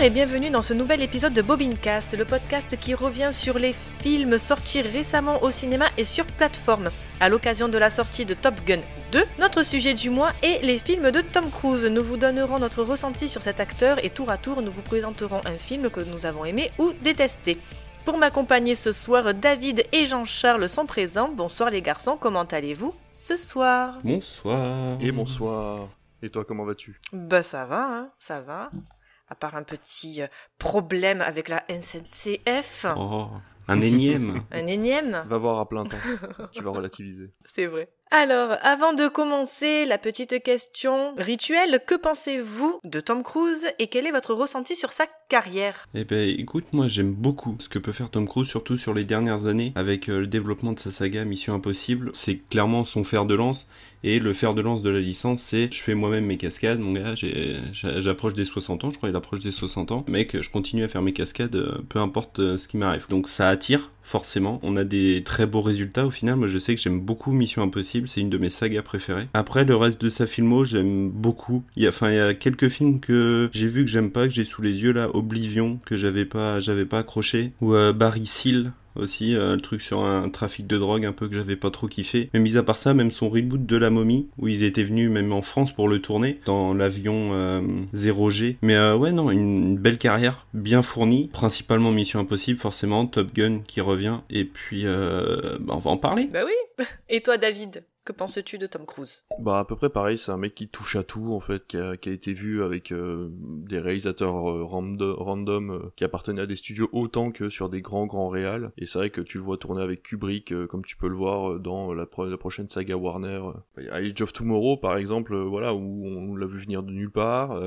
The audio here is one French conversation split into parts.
Bonsoir et bienvenue dans ce nouvel épisode de Bobincast, le podcast qui revient sur les films sortis récemment au cinéma et sur plateforme. À l'occasion de la sortie de Top Gun 2, notre sujet du mois est les films de Tom Cruise. Nous vous donnerons notre ressenti sur cet acteur et tour à tour nous vous présenterons un film que nous avons aimé ou détesté. Pour m'accompagner ce soir, David et Jean-Charles sont présents. Bonsoir les garçons, comment allez-vous ce soir? Bonsoir. Et bonsoir. Et toi, comment vas-tu? Bah ça va, hein, ça va à part un petit euh, problème avec la NCF. Oh, un énième. un énième. Va voir à plein temps. tu vas relativiser. C'est vrai. Alors, avant de commencer, la petite question rituelle, que pensez-vous de Tom Cruise et quel est votre ressenti sur sa carrière? Eh ben, écoute, moi j'aime beaucoup ce que peut faire Tom Cruise, surtout sur les dernières années, avec euh, le développement de sa saga Mission Impossible. C'est clairement son fer de lance, et le fer de lance de la licence, c'est je fais moi-même mes cascades, mon gars, j'approche des 60 ans, je crois, il approche des 60 ans. Mec, je continue à faire mes cascades, euh, peu importe euh, ce qui m'arrive. Donc ça attire, forcément. On a des très beaux résultats au final. Moi, je sais que j'aime beaucoup Mission Impossible. C'est une de mes sagas préférées. Après, le reste de sa filmo, j'aime beaucoup. Il y a, enfin, il y a quelques films que j'ai vu que j'aime pas, que j'ai sous les yeux là. Oblivion, que j'avais pas, pas accroché. Ou euh, Barry Seal, aussi, euh, le truc sur un trafic de drogue un peu que j'avais pas trop kiffé. Mais mis à part ça, même son reboot de La Momie, où ils étaient venus même en France pour le tourner, dans l'avion 0G. Euh, Mais euh, ouais, non, une, belle carrière, bien fournie, principalement Mission Impossible, forcément, Top Gun qui revient, et puis bah, on va en parler. Bah oui Et toi David? Penses-tu de Tom Cruise? Bah à peu près pareil, c'est un mec qui touche à tout en fait, qui a, été vu avec euh, des réalisateurs euh, random, euh, qui appartenaient à des studios autant que sur des grands grands réals. Et c'est vrai que tu le vois tourner avec Kubrick, comme tu peux le voir dans la, prochaine saga Warner. Age of Tomorrow par exemple, voilà où on l'a vu venir de nulle part.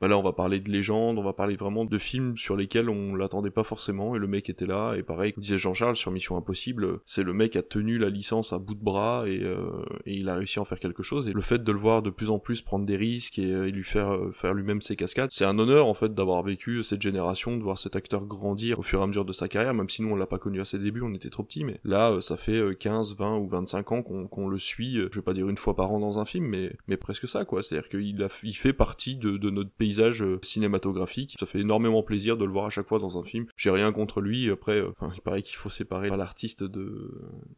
bah là on va parler de légendes, on va parler vraiment de films sur lesquels on l'attendait pas forcément et le mec était là. Et pareil, comme disait Jean-Charles sur Mission Impossible, c'est le mec qui a tenu la licence à bout de bras et euh, et il a réussi à en faire quelque chose. Et le fait de le voir de plus en plus prendre des risques et, euh, lui faire euh, faire lui-même ses cascades, c'est un honneur en fait d'avoir vécu cette génération, de voir cet acteur grandir au fur et à mesure de sa carrière, même si nous on l'a pas connu à ses débuts, on était trop petits, mais là ça fait 15, 20 ou 25 ans qu'on le suit, je vais pas dire une fois par an dans un film, mais, presque ça quoi. C'est-à-dire qu'il fait partie de, de notre paysage cinématographique. Ça fait énormément plaisir de le voir à chaque fois dans un film. J'ai rien contre lui. Après, il paraît qu'il faut séparer l'artiste de,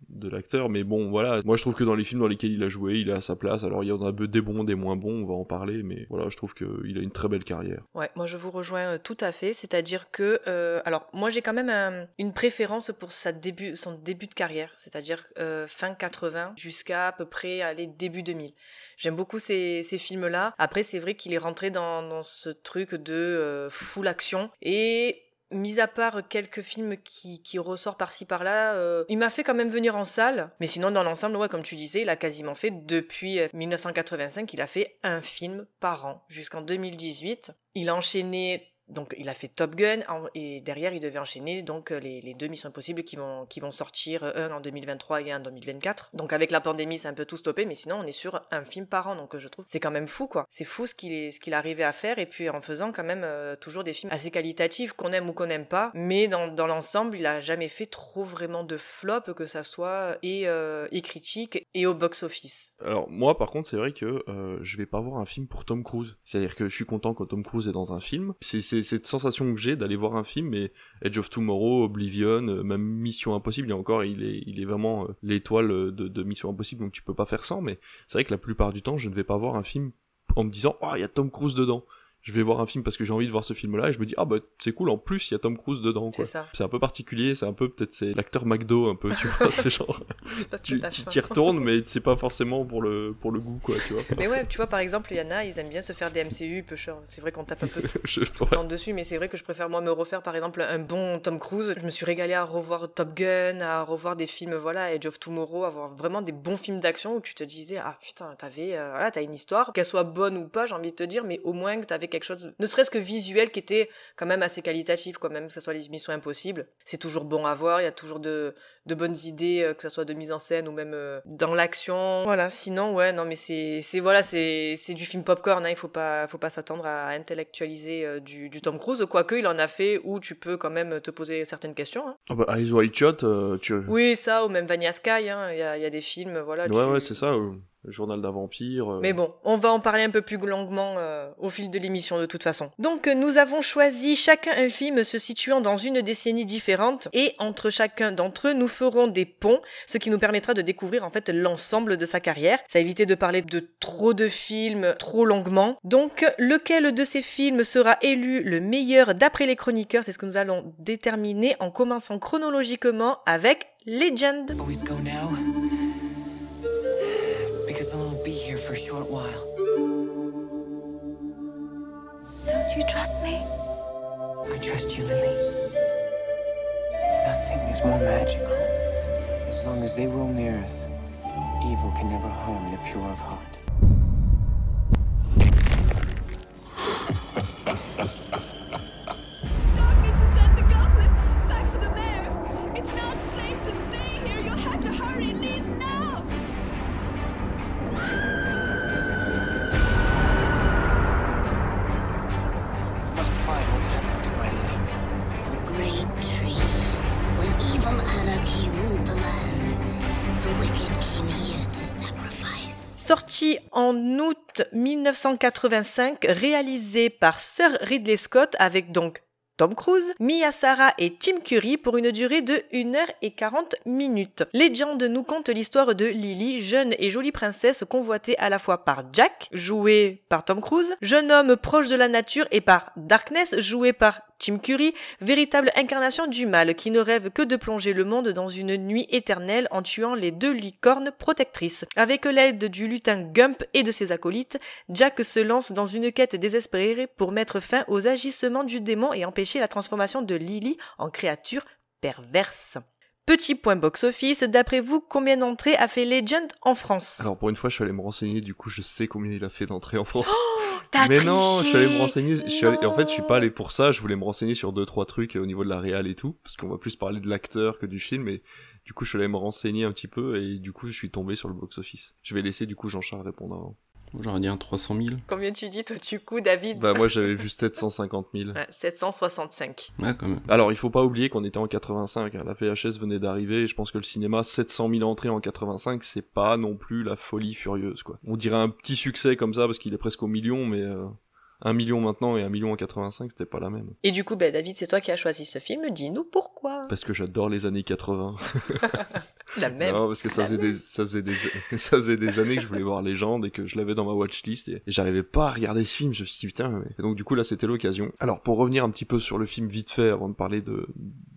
de l'acteur, mais bon voilà. Moi je trouve que dans les films dans lesquels il a joué, il est à sa place. Alors il y en a des bons, des moins bons, on va en parler, mais voilà, je trouve qu'il a une très belle carrière. Ouais, moi je vous rejoins euh, tout à fait, c'est-à-dire que, euh, alors moi j'ai quand même une préférence pour son début de carrière, c'est-à-dire euh, fin 80 jusqu'à à peu près les début 2000. J'aime beaucoup ces, films-là. Après, c'est vrai qu'il est rentré dans ce truc de full action et mis à part quelques films qui, qui ressortent par-ci par-là, euh, il m'a fait quand même venir en salle. Mais sinon, dans l'ensemble, ouais, comme tu disais, il a quasiment fait depuis 1985, euh, il a fait un film par an jusqu'en 2018. Il a enchaîné donc il a fait Top Gun et derrière il devait enchaîner donc euh, les, les deux Missions Impossibles qui vont qui vont sortir un en 2023 et un en 2024. Donc avec la pandémie c'est un peu tout stoppé mais sinon on est sur un film par an donc je trouve c'est quand même fou quoi. C'est fou ce qu'il ce arrivait à faire et puis en faisant quand même euh, toujours des films assez qualitatifs qu'on aime ou qu'on n'aime pas mais dans, dans l'ensemble il a jamais fait trop vraiment de flop que ça soit et euh, et critique et au box office. Alors moi par contre c'est vrai que je vais pas voir un film pour Tom Cruise. C'est-à-dire que je suis content quand Tom Cruise est dans un film. Cette sensation que j'ai d'aller voir un film, mais Edge of Tomorrow, Oblivion, euh, même Mission Impossible, et encore, il est, il est vraiment euh, l'étoile de, de, Mission Impossible, donc tu peux pas faire sans, mais c'est vrai que la plupart du temps, je ne vais pas voir un film en me disant, oh, il y a Tom Cruise dedans je vais voir un film parce que j'ai envie de voir ce film-là et je me dis ah bah c'est cool en plus il y a Tom Cruise dedans quoi. C'est un peu particulier, c'est un peu peut-être c'est l'acteur McDo un peu tu vois, c'est genre tu t'y retournes mais c'est pas forcément pour le pour le goût quoi tu vois. Mais ouais, tu vois par exemple il y en a ils aiment bien se faire des MCU peu cher. C'est vrai qu'on tape un peu je dessus mais c'est vrai que je préfère moi me refaire par exemple un bon Tom Cruise. Je me suis régalé à revoir Top Gun, à revoir des films voilà Edge of Tomorrow, avoir vraiment des bons films d'action où tu te disais ah putain t'avais euh, voilà t'as une histoire qu'elle soit bonne ou pas j'ai envie de te dire mais au moins que t'avais quelque chose, ne serait-ce que visuel, qui était quand même assez qualitatif, quand même, que ce soit les missions impossibles. C'est toujours bon à voir, il y a toujours de, de bonnes idées, euh, que ce soit de mise en scène ou même euh, dans l'action. Voilà, sinon, ouais, non, mais c'est, c'est voilà, c'est, c'est du film popcorn, hein, il faut pas, faut pas s'attendre à intellectualiser euh, du, du, Tom Cruise, quoique il en a fait où tu peux quand même te poser certaines questions. Hein. Ah bah, Eyes Wide Shot, tu Oui, ça, ou même Vanilla Sky, hein, il y, a, y a des films, voilà. Ouais, ouais, c'est ça. Journal d'un vampire. Mais bon, on va en parler un peu plus longuement au fil de l'émission de toute façon. Donc nous avons choisi chacun un film se situant dans une décennie différente et entre chacun d'entre eux, nous ferons des ponts, ce qui nous permettra de découvrir en fait l'ensemble de sa carrière. Ça éviter de parler de trop de films trop longuement. Donc lequel de ces films sera élu le meilleur d'après les chroniqueurs, c'est ce que nous allons déterminer en commençant chronologiquement avec Legend. Don't you trust me? I trust you, Lily. Nothing is more magical. As long as they roam the earth, evil can never harm the pure of heart. En août 1985, réalisé par Sir Ridley Scott avec donc Tom Cruise, Mia Sara et Tim Curry pour une durée de 1h40 minutes. Legend nous conte l'histoire de Lily, jeune et jolie princesse convoitée à la fois par Jack, joué par Tom Cruise, jeune homme proche de la nature, et par Darkness, joué par Tim Curry, véritable incarnation du mal qui ne rêve que de plonger le monde dans une nuit éternelle en tuant les deux licornes protectrices. Avec l'aide du lutin Gump et de ses acolytes, Jack se lance dans une quête désespérée pour mettre fin aux agissements du démon et empêcher la transformation de Lily en créature perverse. Petit point box-office, d'après vous, combien d'entrées a fait Legend en France? Alors pour une fois, je suis allé me renseigner, du coup je sais combien il a fait d'entrées en France. Oh, mais non, je suis allé me renseigner, je suis allé... en fait je suis pas allé pour ça, je voulais me renseigner sur deux trois trucs au niveau de la réal et tout, parce qu'on va plus parler de l'acteur que du film, mais du coup je suis allé me renseigner un petit peu et du coup je suis tombé sur le box-office. Je vais laisser du coup Jean-Charles répondre avant. J'aurais dit un 300 000. Combien tu dis, toi, du coup, David Bah, moi, j'avais vu 750 000. Ouais, 765. Ouais, quand même. Alors, il faut pas oublier qu'on était en 85. Hein. La VHS venait d'arriver et je pense que le cinéma, 700 000 entrées en 85, c'est pas non plus la folie furieuse, quoi. On dirait un petit succès comme ça parce qu'il est presque au million, mais euh, 1 million maintenant et 1 million en 85, c'était pas la même. Et du coup, ben, David, c'est toi qui as choisi ce film. Dis-nous pourquoi. Parce que j'adore les années 80. la même. Non, parce que ça faisait, des, ça, faisait des, ça faisait des années que je voulais voir Légende et que je l'avais dans ma watchlist et, j'arrivais pas à regarder ce film. Je me suis dit, putain, et donc du coup, là, c'était l'occasion. Alors, pour revenir un petit peu sur le film vite fait avant de parler de,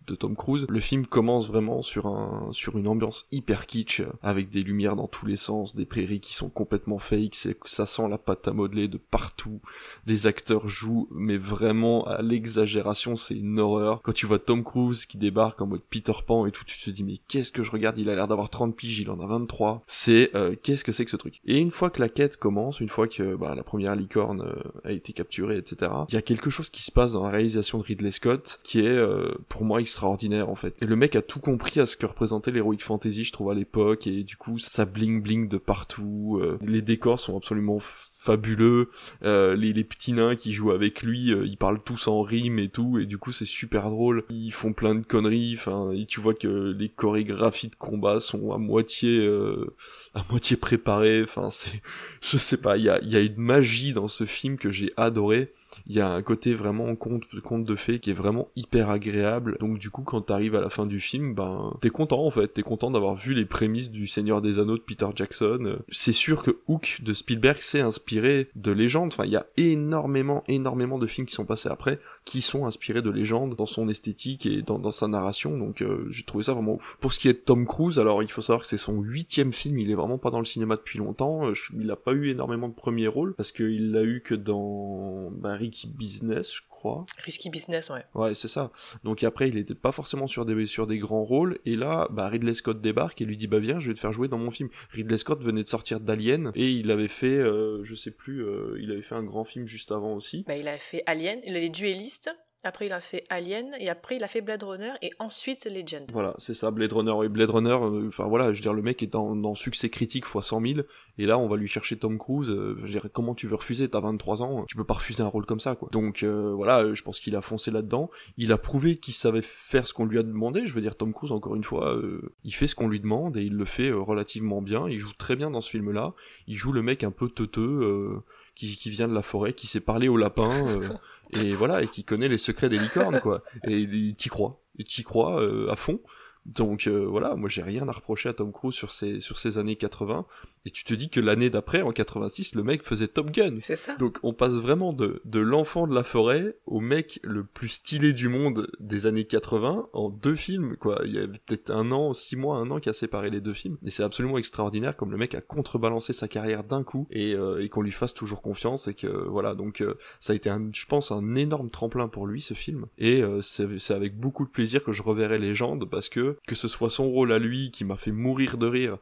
de Tom Cruise. Le film commence vraiment sur un sur une ambiance hyper kitsch avec des lumières dans tous les sens, des prairies qui sont complètement fake, c'est ça sent la pâte à modeler de partout. Les acteurs jouent mais vraiment à l'exagération, c'est une horreur. Quand tu vois Tom Cruise qui débarque en mode Peter Pan et tout, tu te dis mais qu'est-ce que je regarde, il a l'air d'avoir 30 piges, il en a 23. C'est euh, qu'est-ce que c'est que ce truc? Et une fois que la quête commence, une fois que bah, la première licorne euh, a été capturée, etc. Il y a quelque chose qui se passe dans la réalisation de Ridley Scott qui est euh, pour moi extraordinaire en fait. Et le mec a tout compris à ce que représentait l'heroic fantasy, je trouve à l'époque, et du coup ça bling bling de partout. Euh, les décors sont absolument fabuleux. Euh, les, les, petits nains qui jouent avec lui, euh, ils parlent tous en rime et tout, et du coup c'est super drôle. Ils font plein de conneries. Enfin, tu vois que les chorégraphies de combat sont à moitié, euh, à moitié préparées. Enfin, c'est, je sais pas, il y a, y a une magie dans ce film que j'ai adoré il y a un côté vraiment conte, conte de fées qui est vraiment hyper agréable. Donc du coup, quand t'arrives à la fin du film, ben t'es content en fait, t'es content d'avoir vu les prémices du Seigneur des Anneaux de Peter Jackson. C'est sûr que Hook de Spielberg s'est inspiré de légendes. Enfin, il y a énormément, énormément de films qui sont passés après qui sont inspirés de légendes dans son esthétique et dans, dans sa narration. Donc euh, j'ai trouvé ça vraiment ouf. Pour ce qui est de Tom Cruise, alors il faut savoir que c'est son huitième film. Il est vraiment pas dans le cinéma depuis longtemps. Il a pas eu énormément de premiers rôles parce qu'il l'a eu que dans bah, Risky Business, je crois. Risky Business, ouais. Ouais, c'est ça. Donc après, il était pas forcément sur des, sur des grands rôles. Et là, bah, Ridley Scott débarque et lui dit, bah viens, je vais te faire jouer dans mon film. Ridley Scott venait de sortir d'Alien et il avait fait, euh, je sais plus, euh, il avait fait un grand film juste avant aussi. Bah, il a fait Alien, il a les duellistes après il a fait Alien, et après il a fait Blade Runner, et ensuite Legend. Voilà, c'est ça, Blade Runner. Et Blade Runner, euh, enfin voilà, je veux dire, le mec est dans, dans succès critique x 100 000, et là on va lui chercher Tom Cruise. euh, je veux dire, comment tu veux refuser T'as 23 ans, tu peux pas refuser un rôle comme ça, quoi. Donc euh, voilà, je pense qu'il a foncé là-dedans. Il a prouvé qu'il savait faire ce qu'on lui a demandé. Je veux dire, Tom Cruise, encore une fois, il fait ce qu'on lui demande et il le fait relativement bien. Il joue très bien dans ce film-là. Il joue le mec un peu teuteux. qui, qui vient de la forêt, qui sait parler aux lapins, euh, et voilà, et qui connaît les secrets des licornes, quoi. Et il t'y croit, il t'y croit euh, à fond. Donc euh, voilà, moi j'ai rien à reprocher à Tom Cruise sur ces, sur ces années 80. Et tu te dis que l'année d'après, en 86, le mec faisait Top Gun. C'est ça Donc on passe vraiment de, de l'enfant de la forêt au mec le plus stylé du monde des années 80 en deux films, quoi. Il y a peut-être un an, six mois, un an qui a séparé les deux films. Et c'est absolument extraordinaire comme le mec a contrebalancé sa carrière d'un coup et, euh, et qu'on lui fasse toujours confiance et que voilà. Donc euh, ça a été, un, je pense, un énorme tremplin pour lui ce film. Et euh, c'est c'est avec beaucoup de plaisir que je reverrai Légende parce que que ce soit son rôle à lui qui m'a fait mourir de rire,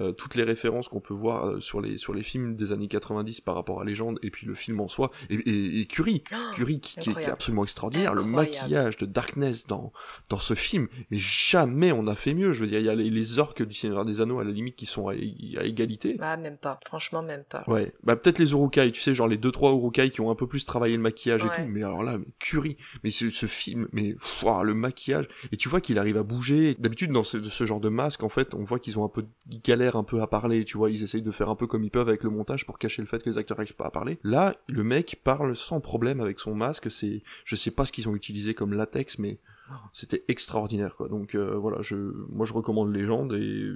euh, toutes les références qu'on peut voir euh, sur les sur les films des années 90 par rapport à Légende et puis le film en soi et, et, et Curie, Curie qui, qui est- qui est incroyable. absolument extraordinaire, le maquillage de Darkness dans dans ce film, mais jamais on a fait mieux. Je veux dire, il y a les, les orques du Seigneur des Anneaux à la limite qui sont à, à égalité. Ah, même pas. Franchement, même pas. Ouais, bah peut-être les Urukai, tu sais, genre les deux trois Urukai qui ont un peu plus travaillé le maquillage et tout, mais alors là, mais Curie, mais ce, ce film, mais pff, le maquillage, et tu vois qu'il arrive à bouger. D'habitude dans ce, genre de masque, en fait, on voit qu'ils ont un peu, ils galèrent un peu à parler, tu vois, ils essayent de faire un peu comme ils peuvent avec le montage pour cacher le fait que les acteurs n'arrivent pas à parler. Là, le mec parle sans problème avec son masque, c'est, je sais pas ce qu'ils ont utilisé comme latex, mais c'était extraordinaire, quoi. Donc euh, voilà, je, moi je recommande Légende et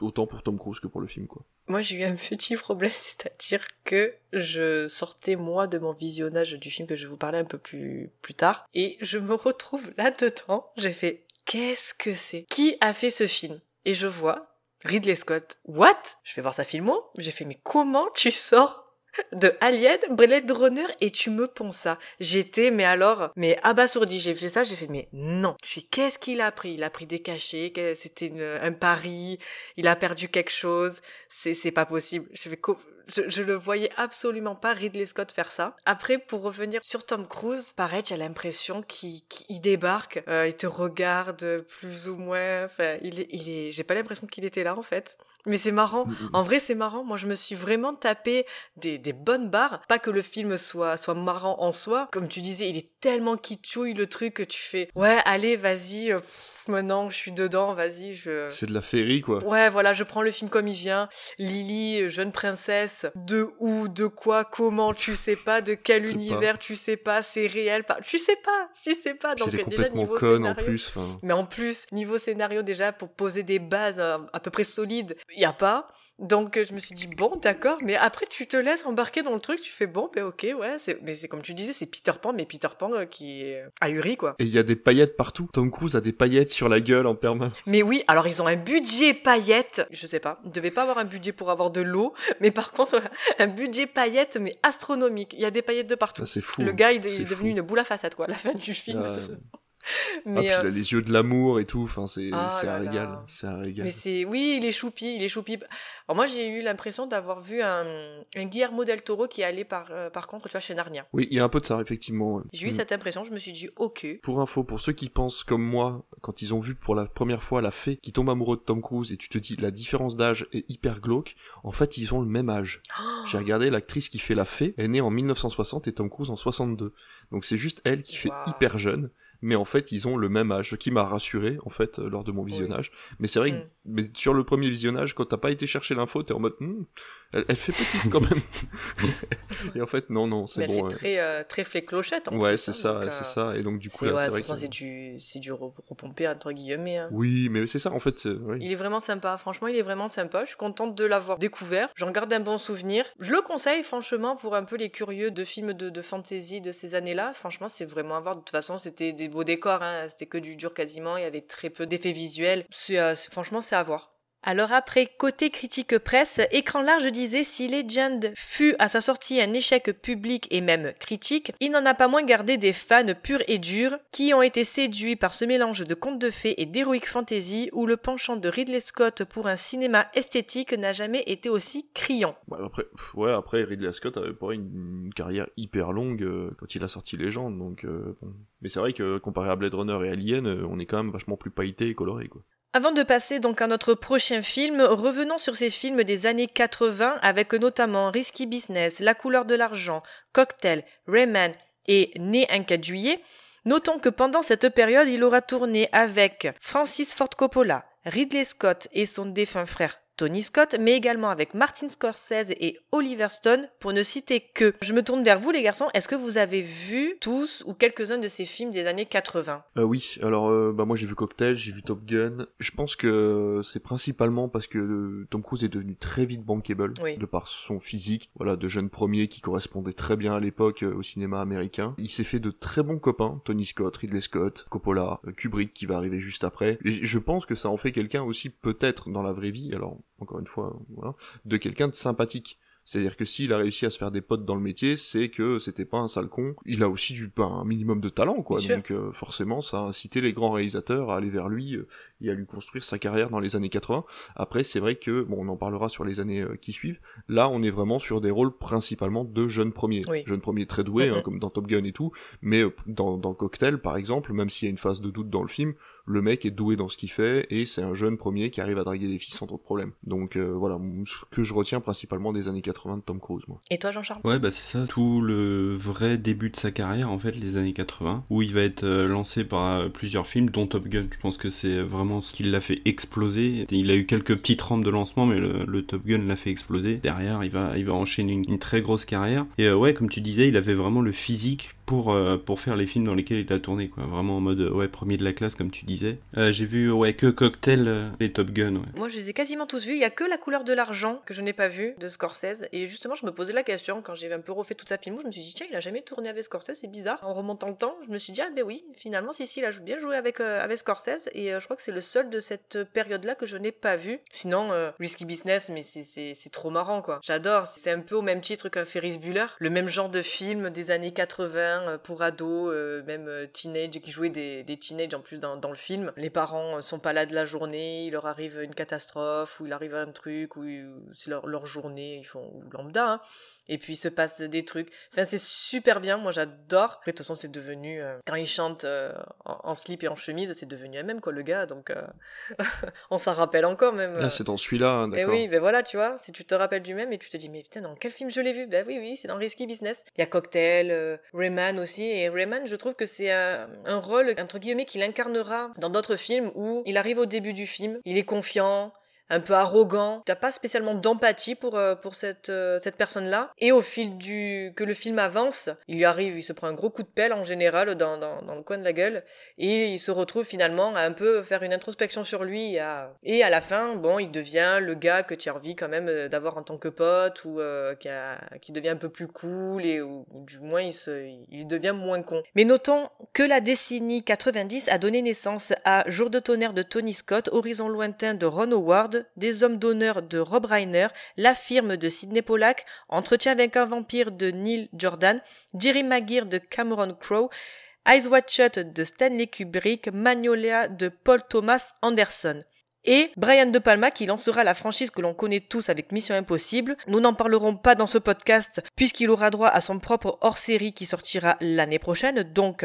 autant pour Tom Cruise que pour le film, quoi. Moi, j'ai eu un petit problème, c'est-à-dire que je sortais, moi, de mon visionnage du film que je vais vous parler un peu plus, plus tard, et je me retrouve là-dedans. J'ai fait, qu'est-ce que c'est? Qui a fait ce film? Et je vois Ridley Scott. What? Je vais voir sa filmo. J'ai fait, mais comment tu sors de Alien, Blade Runner et tu me ponds ça. J'étais, mais alors, mais abasourdi. J'ai fait ça, j'ai fait, mais non. Je suis, qu'est-ce qu'il a pris? Il a pris des cachets, c'était un pari, il a perdu quelque chose, c'est, c'est pas possible. Je, je, le voyais absolument pas Ridley Scott faire ça. Après, pour revenir sur Tom Cruise, pareil, j'ai l'impression qu'il, débarque, euh, il te regarde plus ou moins, enfin, il il est, j'ai pas l'impression qu'il était là, en fait. Mais c'est marrant. En vrai, c'est marrant. Moi, je me suis vraiment tapé des, des bonnes barres. Pas que le film soit, soit marrant en soi. Comme tu disais, il est tellement kitschouille le truc que tu fais. Ouais, allez, vas-y. euh, maintenant, je suis dedans. Vas-y, je. C'est de la féerie, quoi. Ouais, voilà, je prends le film comme il vient. Lily, jeune princesse, de où, de quoi, comment, tu sais pas, de quel univers, tu sais pas, c'est réel, pas, tu sais pas, tu sais pas. Puis Donc elle est déjà complètement niveau conne en scénario, plus. Enfin, mais en plus, niveau scénario déjà, pour poser des bases euh, à peu près solides, il y a pas. Donc euh, je me suis dit bon d'accord, mais après tu te laisses embarquer dans le truc, tu fais bon ben ok ouais, c'est mais c'est comme tu disais c'est Peter Pan mais Peter Pan euh, qui est ahuri quoi. Et il y a des paillettes partout. Tom Cruise a des paillettes sur la gueule en permanence. Mais oui, alors ils ont un budget paillettes, je sais pas, ils devaient pas avoir un budget pour avoir de l'eau, mais par contre un budget paillettes mais astronomique. Il y a des paillettes de partout. Ça, c'est fou. Le hein. gars il, est devenu une boule à façade quoi, à la fin du film. Ah, Ah, puis euh, il a les yeux de l'amour et tout. Enfin, c'est c'est un régal. C'est un régal. Mais c'est oui, il est choupi, il est choupi. Alors moi j'ai eu l'impression d'avoir vu un, un Guillermo del Toro qui allait par euh, par contre tu vois chez Narnia. Oui, il y a un peu de ça, effectivement. J'ai eu Mm. cette impression, je me suis dit ok. Pour info, pour ceux qui pensent comme moi, quand ils ont vu pour la première fois la fée qui tombe amoureux de Tom Cruise et tu te dis la différence d'âge est hyper glauque, en fait ils ont le même âge. J'ai regardé l'actrice qui fait la fée, elle est née en 1960 et Tom Cruise en 62. Donc c'est juste elle qui fait hyper jeune. Mais en fait, ils ont le même âge, ce qui m'a rassuré, en fait, euh, lors de mon visionnage. Mais c'est vrai que mais sur le premier visionnage, quand t'as pas été chercher l'info, t'es en mode, Hmm, elle, elle fait petite quand même. et en fait, non, non, c'est elle bon. fait euh, très euh, très fléclochette en Ouais, c'est hein, ça, c'est euh, ça. Et donc, du coup, C'est ouais, c'est vrai du c'est du re- repompé entre guillemets. hein. Oui, mais c'est ça, en fait, oui. Il est vraiment sympa, franchement, il est vraiment sympa. Je suis contente de l'avoir découvert. J'en garde un bon souvenir. Je le conseille, franchement, pour un peu les curieux de films de, de fantasy de ces années-là. Franchement, c'est vraiment à voir. De toute façon, c'était des beaux décors, hein. c'était que du dur quasiment. Il y avait très peu d'effets visuels. C'est- franchement, c'est à voir. Alors après, côté critique presse, Écran Large disait si Legend fut à sa sortie un échec public et même critique, il n'en a pas moins gardé des fans purs et durs qui ont été séduits par ce mélange de contes de fées et d'heroic fantasy où le penchant de Ridley Scott pour un cinéma esthétique n'a jamais été aussi criant. Ouais, après, ouais, après Ridley Scott avait pas une, carrière hyper longue euh, quand il a sorti Legend, donc euh. Mais c'est vrai que comparé à Blade Runner et Alien, euh, on est quand même vachement plus pailleté et coloré, quoi. Avant de passer donc à notre prochain film, revenons sur ces films des années 80 avec notamment Risky Business, La couleur de l'argent, Cocktail, Rayman et Né un 4 juillet. Notons que pendant cette période, il aura tourné avec Francis Ford Coppola, Ridley Scott et son défunt frère Tony Scott, mais également avec Martin Scorsese et Oliver Stone, pour ne citer que. Je me tourne vers vous les garçons, est-ce que vous avez vu tous ou quelques-uns de ces films des années 80 Euh, oui, alors euh, bah moi j'ai vu Cocktail, j'ai vu Top Gun. Je pense que c'est principalement parce que euh, Tom Cruise est devenu très vite bankable Oui. de par son physique, voilà, de jeune premier qui correspondait très bien à l'époque euh, au cinéma américain. Il s'est fait de très bons copains, Tony Scott, Ridley Scott, Coppola, Kubrick qui va arriver juste après. Et je pense que ça en fait quelqu'un aussi peut-être dans la vraie vie, alors encore une fois, voilà, de quelqu'un de sympathique. C'est-à-dire que s'il a réussi à se faire des potes dans le métier, c'est que c'était pas un sale con. Il a aussi du, ben, un minimum de talent, quoi. Bien. Donc euh, forcément, ça a incité les grands réalisateurs à aller vers lui euh, et à lui construire sa carrière dans les années 80. Après, c'est vrai que, bon, on en parlera sur les années euh, qui suivent. Là, on est vraiment sur des rôles principalement de jeunes premiers. Oui. Jeunes premiers très doués, hein, comme dans Top Gun et tout. Mais dans, dans Cocktail, par exemple, même s'il y a une phase de doute dans le film, le mec est doué dans ce qu'il fait et c'est un jeune premier qui arrive à draguer des filles sans trop de problème. Donc euh, voilà, ce que je retiens principalement des années 80 de Tom Cruise, moi. Et toi Jean-Charles? Ouais, bah c'est ça, tout le vrai début de sa carrière, en fait, les années 80, où il va être euh, lancé par euh, plusieurs films, dont Top Gun. Je pense que c'est vraiment ce qui l'a fait exploser. Il a eu quelques petites rampes de lancement, mais le, le Top Gun l'a fait exploser. Derrière, il va, il va enchaîner une, une très grosse carrière. Et euh, ouais, comme tu disais, il avait vraiment le physique pour, euh, pour faire les films dans lesquels il a tourné, quoi. Vraiment en mode, ouais, premier de la classe, comme tu disais. Euh, J'ai vu, ouais, que Cocktail, euh, les Top Gun, ouais. Moi, je les ai quasiment tous vus. Il y a que La couleur de l'argent que je n'ai pas vu de Scorsese. Et justement, je me posais la question quand j'ai un peu refait toute sa filmo. Je me suis dit, tiens, il a jamais tourné avec Scorsese, c'est bizarre. En remontant le temps, je me suis dit, ah ben oui, finalement, si, si, il a bien joué avec, euh, avec Scorsese. Et je crois que c'est le seul de cette période-là que je n'ai pas vu. Sinon, Risky Business, mais c'est trop marrant, quoi. J'adore. C'est un peu au même titre qu'un Ferris Bueller. Le même genre de film des années 80 euh, pour ados, euh, même euh, teenage, qui jouaient des, des teenage en plus dans, le film. Les parents euh, sont pas là de la journée, il leur arrive une catastrophe, ou il arrive un truc, ou c'est leur, journée, ils font lambda, hein. Et puis il se passe des trucs. Enfin, c'est super bien, moi j'adore. Après, De toute façon, c'est devenu, euh, quand il chante euh, en, en slip et en chemise, c'est devenu un même, quoi, le gars, donc euh, on s'en rappelle encore même. Là, c'est dans celui-là, hein, Et d'accord. oui, ben voilà, tu vois, si tu te rappelles du même et tu te dis, mais putain, dans quel film je l'ai vu? Ben oui, oui, c'est dans Risky Business. Il y a Cocktail, Rayman aussi, et Rayman, je trouve que c'est un, un rôle, entre guillemets, qu'il incarnera dans d'autres films où il arrive au début du film, il est confiant, un peu arrogant, t'as pas spécialement d'empathie pour euh, pour cette euh, cette personne-là. Et au fil du que le film avance, il lui arrive, il se prend un gros coup de pelle en général dans dans, dans le coin de la gueule et il se retrouve finalement à un peu faire une introspection sur lui et à, la fin, bon, il devient le gars que tu as envie quand même euh, d'avoir en tant que pote ou euh, qui a qui devient un peu plus cool et ou, ou du moins il se il devient moins con. Mais notons que la décennie 90 a donné naissance à Jour de tonnerre de Tony Scott, Horizon lointain de Ron Howard, Des hommes d'honneur de Rob Reiner, La firme de Sidney Pollack, Entretien avec un vampire de Neil Jordan, Jerry Maguire de Cameron Crowe, Eyes Wide Shut de Stanley Kubrick, Magnolia de Paul Thomas Anderson. Et Brian De Palma qui lancera la franchise que l'on connaît tous avec Mission Impossible. Nous n'en parlerons pas dans ce podcast puisqu'il aura droit à son propre hors-série qui sortira l'année prochaine. Donc,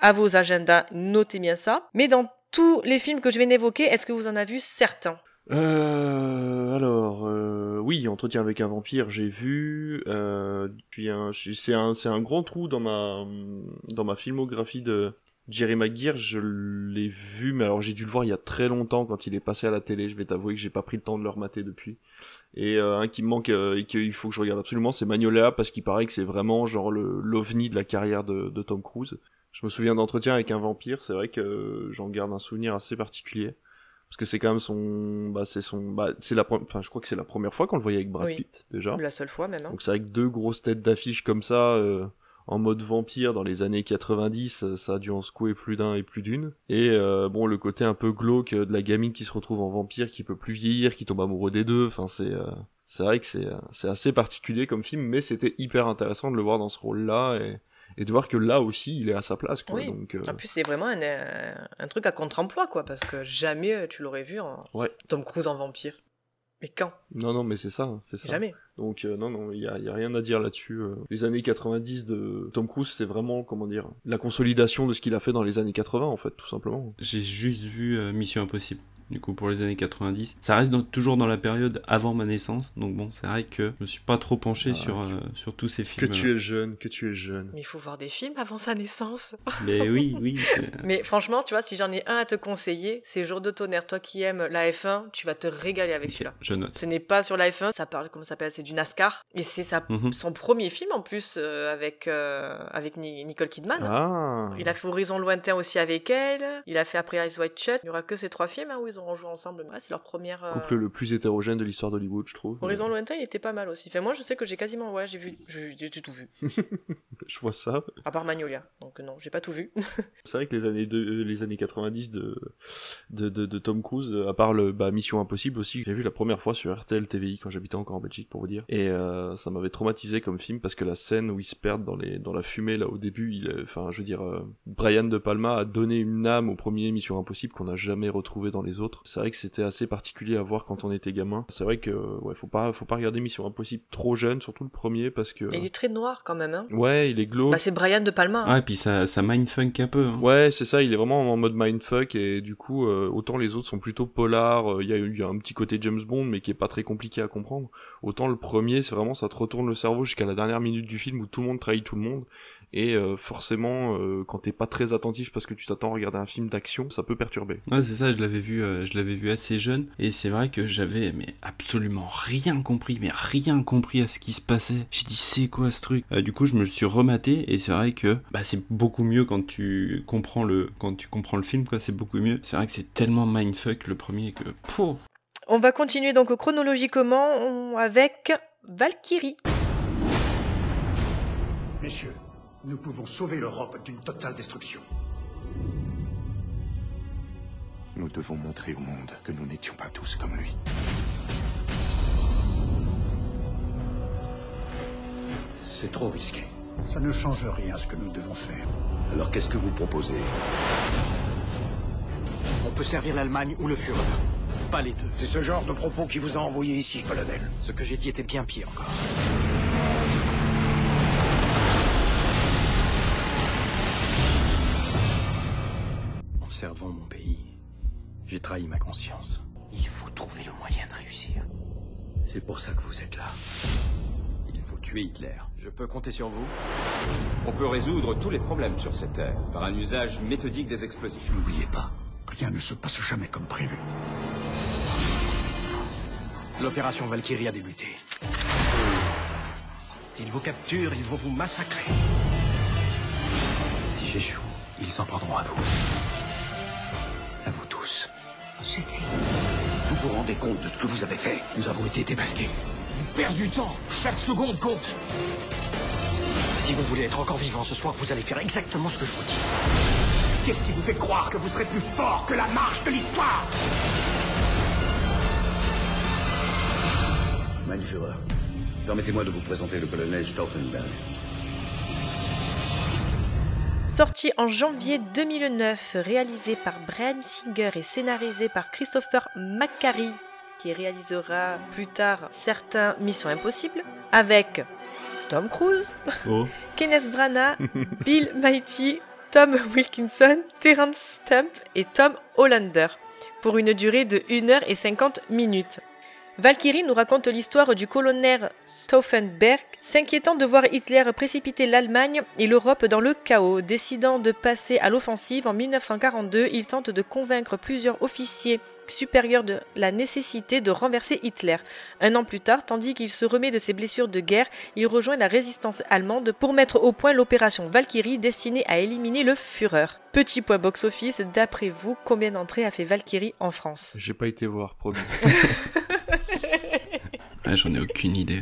à vos agendas, notez bien ça. Mais dans tous les films que je viens d'évoquer, est-ce que vous en avez vu certains? Euh, alors, euh, oui, Entretien avec un vampire, j'ai vu. Euh, puis c'est un, un grand trou dans ma, dans ma filmographie de Jerry Maguire. Je l'ai vu, mais alors j'ai dû le voir il y a très longtemps quand il est passé à la télé. Je vais t'avouer que j'ai pas pris le temps de le remater depuis. Et euh, un qui me manque euh, et qu'il faut que je regarde absolument, c'est Magnolia parce qu'il paraît que c'est vraiment genre l'ovni de la carrière de, de Tom Cruise. Je me souviens d'Entretien avec un vampire. C'est vrai que j'en garde un souvenir assez particulier parce que c'est quand même son bah c'est son bah c'est la enfin je crois que c'est la première fois qu'on le voyait avec Brad Oui. Pitt déjà La seule fois même. hein. donc c'est avec deux grosses têtes d'affiche comme ça euh, en mode vampire dans les années 90, ça a dû en secouer plus d'un et plus d'une. Et euh, bon, le côté un peu glauque de la gamine qui se retrouve en vampire, qui peut plus vieillir, qui tombe amoureux des deux, enfin c'est euh, c'est vrai que c'est c'est assez particulier comme film, mais c'était hyper intéressant de le voir dans ce rôle-là et et de voir que là aussi il est à sa place quoi. Oui. Donc, euh, En plus, c'est vraiment un, un- un truc à contre-emploi, quoi, parce que jamais tu l'aurais vu en Ouais. Tom Cruise en vampire. Mais quand? Non non mais c'est ça, c'est ça. Jamais. Donc euh, non non, il y a, y a rien à dire là-dessus. euh. Les années 90 de Tom Cruise, c'est vraiment comment dire, la consolidation de ce qu'il a fait dans les années 80 en fait, tout simplement. J'ai juste vu euh, Mission Impossible. Du coup, pour les années 90, ça reste dans- toujours dans la période avant ma naissance, donc bon, c'est vrai que je me suis pas trop penché Ah, sur, euh, sur tous ces films. es jeune, que tu es jeune. Mais il faut voir des films avant sa naissance. Mais oui, oui. Mais franchement, tu vois, si j'en ai un à te conseiller, c'est Jour de tonnerre. Toi qui aimes la F1, tu vas te régaler avec celui-là. je note. Ce n'est pas sur la F1, ça parle, comment ça s'appelle C'est du NASCAR. Et c'est sa- Mhm. son premier film en plus euh, avec, euh, avec Ni- Nicole Kidman. Ah. Il a fait Horizon Lointain aussi avec elle. Il a fait après Eyes Wide Shut. Il n'y aura que ces trois films hein, où ils auront joué ensemble. Ouais, c'est leur première. euh, Couple le plus hétérogène de l'histoire d'Hollywood, je trouve. Horizon Lointain, il était pas mal aussi. Enfin, moi, je sais que j'ai quasiment. Ouais, j'ai vu. J'ai tout vu. Je vois ça. À part Magnolia. Donc, non, j'ai pas tout vu. C'est vrai que les années, de, les années 90 de, de, de, de Tom Cruise, euh, à part le bah, Mission Impossible aussi, j'ai vu la première fois sur RTL TVI quand j'habitais encore en Belgique pour vous dire. Et euh, ça m'avait traumatisé comme film parce que la scène où ils se perdent dans, les, dans la fumée là au début, il, euh, enfin je veux dire, euh, Brian De Palma a donné une âme au premier Mission Impossible qu'on n'a jamais retrouvé dans les autres. C'est vrai que c'était assez particulier à voir quand on était gamin. C'est vrai que ouais, faut pas, faut pas regarder Mission Impossible trop jeune, surtout le premier parce que il est très noir quand même. Hein. ouais, il est glauque. Bah, c'est Brian De Palma. Ah, et puis ça, ça mindfunk un peu. hein. Ouais, c'est ça, il est vraiment en mode mindfuck et du coup, euh, autant les autres sont plutôt polars, euh, il y, a, il y a un petit côté James Bond mais qui est pas très compliqué à comprendre. Autant le premier, c'est vraiment ça te retourne le cerveau jusqu'à la dernière minute du film où tout le monde trahit tout le monde et euh, forcément euh, quand t'es pas très attentif parce que tu t'attends à regarder un film d'action, ça peut perturber. Ouais, c'est ça, je l'avais vu, euh, je l'avais vu assez jeune, et c'est vrai que j'avais mais absolument rien compris, mais rien compris à ce qui se passait. J'ai dit c'est quoi ce truc? Euh, Du coup, je me suis rematé, et c'est vrai que bah c'est beaucoup mieux quand tu comprends le quand tu comprends le film, quoi. C'est beaucoup mieux. C'est vrai que c'est tellement mindfuck le premier que. Pouh. On va continuer donc chronologiquement on- avec Valkyrie. Messieurs, nous pouvons sauver l'Europe d'une totale destruction. Nous devons montrer au monde que nous n'étions pas tous comme lui. C'est trop risqué. Ça ne change rien ce que nous devons faire. Alors qu'est-ce que vous proposez? On peut servir l'Allemagne ou le Führer. Pas les deux. C'est ce genre de propos qui vous a envoyé ici, colonel. Ce que j'ai dit était bien pire encore. En servant mon pays, j'ai trahi ma conscience. Il faut trouver le moyen de réussir. C'est pour ça que vous êtes là. Il faut tuer Hitler. Je peux compter sur vous On peut résoudre tous les problèmes sur cette Terre par un usage méthodique des explosifs. N'oubliez pas, rien ne se passe jamais comme prévu. L'opération Valkyrie a débuté. S'ils vous capturent, ils vont vous massacrer. Si j'échoue, ils s'en prendront à vous. À vous tous. Je sais. Vous vous rendez compte de ce que vous avez fait Nous avons été démasqués. On perd du temps. Chaque seconde compte. Si vous voulez être encore vivant ce soir, vous allez faire exactement ce que je vous dis. Qu'est-ce qui vous fait croire que vous serez plus fort que la marche de l'histoire? Mein Führer, permettez-moi de vous présenter le colonel Stauffenberg. Sorti en janvier 2009, réalisé par Brian Singer et scénarisé par Christopher McQuarrie, qui réalisera plus tard certains Missions Impossibles, avec Tom Cruise, Oh. Kenneth Branagh, Bill Nighy, Tom Wilkinson, Terence Stamp et Tom Hollander, pour une durée de 1h50 minutes. Valkyrie nous raconte l'histoire du colonel Stauffenberg, s'inquiétant de voir Hitler précipiter l'Allemagne et l'Europe dans le chaos. Décidant de passer à l'offensive en 1942, il tente de convaincre plusieurs officiers supérieurs de la nécessité de renverser Hitler. Un an plus tard, tandis qu'il se remet de ses blessures de guerre, il rejoint la résistance allemande pour mettre au point l'opération Valkyrie destinée à éliminer le Führer. Petit point box-office, d'après vous, combien d'entrées a fait Valkyrie en France? J'ai pas été voir, promis. Ouais, j'en ai aucune idée.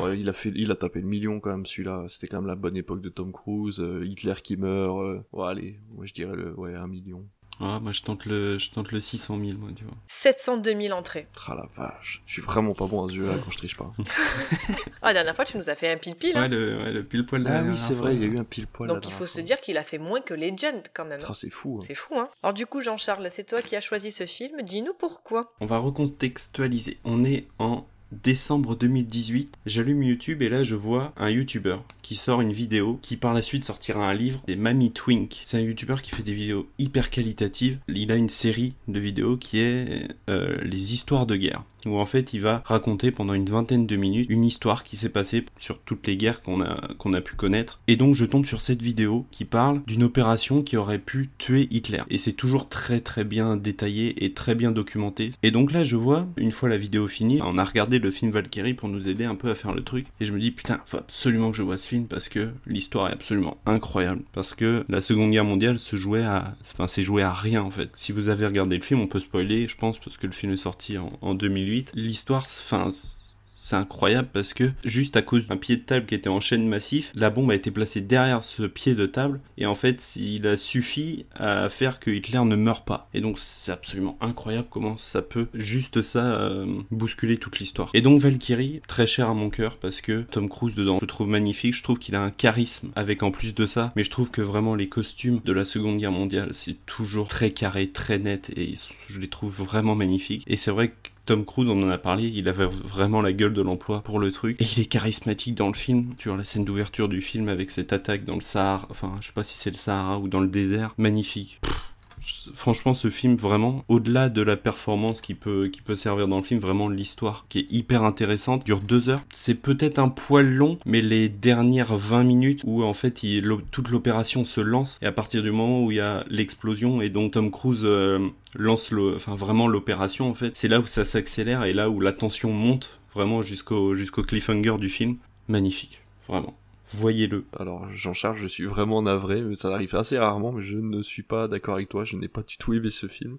Ouais, il a fait, il a tapé le million quand même celui-là. C'était quand même la bonne époque de Tom Cruise, euh, Hitler qui meurt. euh, ouais, allez, moi je dirais le, ouais, un million. Ah, moi je tente le, je tente le 600 000, moi, tu vois. 702 000 entrées. Tra la vache, je suis vraiment pas bon à ce jeu-là quand je triche pas. Ah, la dernière fois, tu nous as fait un pile-pile. hein. Ouais, le, ouais, le pile poil de la ah oui, c'est vrai, il y a eu un pile poil. Donc il faut se dire qu'il a fait moins que Legend quand même. Ah, c'est fou. hein. C'est fou, hein Alors du coup, Jean-Charles, c'est toi qui as choisi ce film. Dis-nous pourquoi. On va recontextualiser. On est en décembre 2018. J'allume YouTube et là je vois un YouTuber qui sort une vidéo qui par la suite sortira un livre. C'est Mamie Twink. C'est un YouTuber qui fait des vidéos hyper qualitatives. Il a une série de vidéos qui est euh, les histoires de guerre. Où en fait il va raconter pendant une vingtaine de minutes une histoire qui s'est passée sur toutes les guerres qu'on a, qu'on a pu connaître. Et donc je tombe sur cette vidéo qui parle d'une opération qui aurait pu tuer Hitler. Et c'est toujours très très bien détaillé et très bien documenté. Et donc là je vois, une fois la vidéo finie, on a regardé le film Valkyrie pour nous aider un peu à faire le truc. Et je me dis putain, faut absolument que je vois ce film parce que l'histoire est absolument incroyable. Parce que la Seconde Guerre mondiale se jouait à... Enfin c'est joué à rien en fait. Si vous avez regardé le film, on peut spoiler je pense parce que le film est sorti en, en 2008. L'histoire, enfin... C'est incroyable parce que juste à cause d'un pied de table qui était en chaîne massif, la bombe a été placée derrière ce pied de table et en fait il a suffi à faire que Hitler ne meure pas. Et donc c'est absolument incroyable comment ça peut juste ça euh, bousculer toute l'histoire. Et donc Valkyrie, très cher à mon cœur parce que Tom Cruise dedans, je le trouve magnifique, je trouve qu'il a un charisme avec en plus de ça, mais je trouve que vraiment les costumes de la Seconde Guerre mondiale c'est toujours très carré, très net et je les trouve vraiment magnifiques. Et c'est vrai que Tom Cruise, on en a parlé, il avait vraiment la gueule de l'emploi pour le truc. Et il est charismatique dans le film. Tu vois la scène d'ouverture du film avec cette attaque dans le Sahara, enfin, je sais pas si c'est le Sahara ou dans le désert. Magnifique. Franchement, ce film, vraiment, au-delà de la performance qui peut, qui peut servir dans le film, vraiment l'histoire qui est hyper intéressante, dure deux heures. C'est peut-être un poil long, mais les dernières 20 minutes où en fait il- toute l'opération se lance, et à partir du moment où il y a l'explosion, et donc Tom Cruise euh, lance le, enfin, vraiment l'opération, en fait, c'est là où ça s'accélère et là où la tension monte vraiment jusqu'au jusqu'au cliffhanger du film. Magnifique, vraiment. Voyez-le. Alors, Jean-Charles, je suis vraiment navré, mais ça arrive assez rarement, mais je ne suis pas d'accord avec toi, je n'ai pas du tout aimé ce film.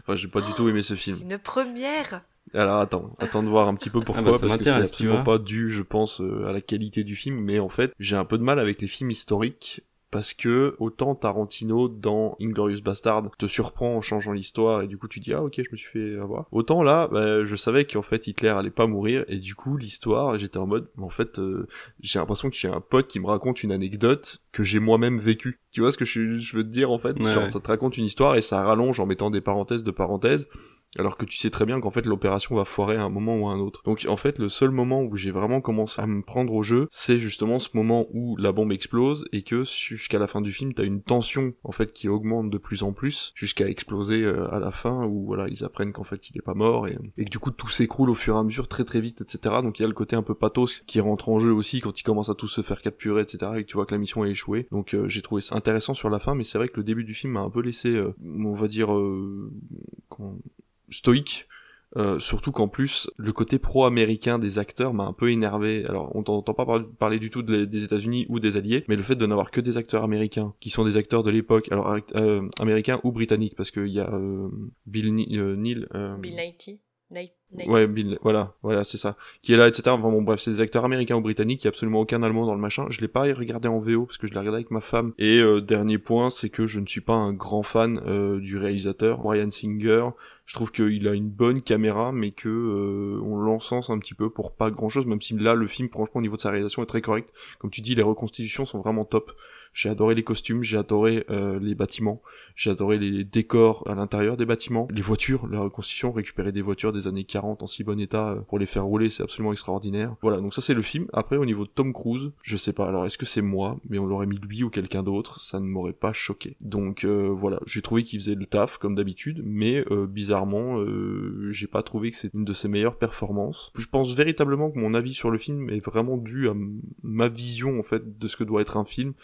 Enfin, j'ai pas du tout aimé ce film. C'est une première. Alors attends, attends de voir un petit peu pourquoi, Ah bah, ça parce que c'est absolument pas dû, je pense, euh, à la qualité du film, mais en fait, j'ai un peu de mal avec les films historiques, parce que autant Tarantino dans Inglorious Bastard te surprend en changeant l'histoire, et du coup tu dis ah ok je me suis fait avoir. Autant là, bah, je savais qu'en fait Hitler allait pas mourir, et du coup l'histoire, j'étais en mode, en fait, euh, j'ai l'impression que j'ai un pote qui me raconte une anecdote que j'ai moi-même vécue. Tu vois ce que je, je veux te dire en fait? Ouais, Genre ouais. ça te raconte une histoire et ça rallonge en mettant des parenthèses de parenthèses alors que tu sais très bien qu'en fait l'opération va foirer à un moment ou à un autre. Donc en fait le seul moment où j'ai vraiment commencé à me prendre au jeu, c'est justement ce moment où la bombe explose et que jusqu'à la fin du film t'as une tension en fait qui augmente de plus en plus jusqu'à exploser euh, à la fin où voilà ils apprennent qu'en fait il est pas mort et, que du coup tout s'écroule au fur et à mesure très très vite etc. Donc il y a le côté un peu pathos qui rentre en jeu aussi quand ils commencent à tous se faire capturer etc. et que tu vois que la mission est échouée. Donc euh, j'ai trouvé ça intéressant sur la fin mais c'est vrai que le début du film m'a un peu laissé euh, on va dire euh, stoïque. Euh, surtout qu'en plus, le côté pro-américain des acteurs m'a un peu énervé. Alors, on t'entend pas par- parler du tout de- des États-Unis ou des Alliés, mais le fait de n'avoir que des acteurs américains, qui sont des acteurs de l'époque, alors euh, américains ou britanniques, parce qu'il y a euh, Bill Ni- euh, euh, Bill Nighy. Ouais, voilà, voilà, c'est ça. Qui est là, etc. Enfin bon, bref, c'est des acteurs américains ou britanniques, il y a absolument aucun allemand dans le machin. Je l'ai pas regardé en VO parce que je l'ai regardé avec ma femme. Et euh, dernier point, c'est que je ne suis pas un grand fan euh, du réalisateur, Brian Singer. Je trouve qu'il a une bonne caméra, mais que euh, on l'encense un petit peu pour pas grand chose, même si là, le film, franchement, au niveau de sa réalisation, est très correct. Comme tu dis, les reconstitutions sont vraiment top. J'ai adoré les costumes, j'ai adoré euh, les bâtiments, j'ai adoré les décors à l'intérieur des bâtiments, les voitures, la reconstitution, récupérer des voitures des années 40 en si bon état euh, pour les faire rouler, c'est absolument extraordinaire. Voilà, donc ça c'est le film. Après au niveau de Tom Cruise, je sais pas, alors est-ce que c'est moi, mais on l'aurait mis lui ou quelqu'un d'autre, ça ne m'aurait pas choqué. Donc euh, voilà, j'ai trouvé qu'il faisait le taf comme d'habitude, mais euh, bizarrement, euh, j'ai pas trouvé que c'est une de ses meilleures performances. Je pense véritablement que mon avis sur le film est vraiment dû à ma vision en fait de ce que doit être un film,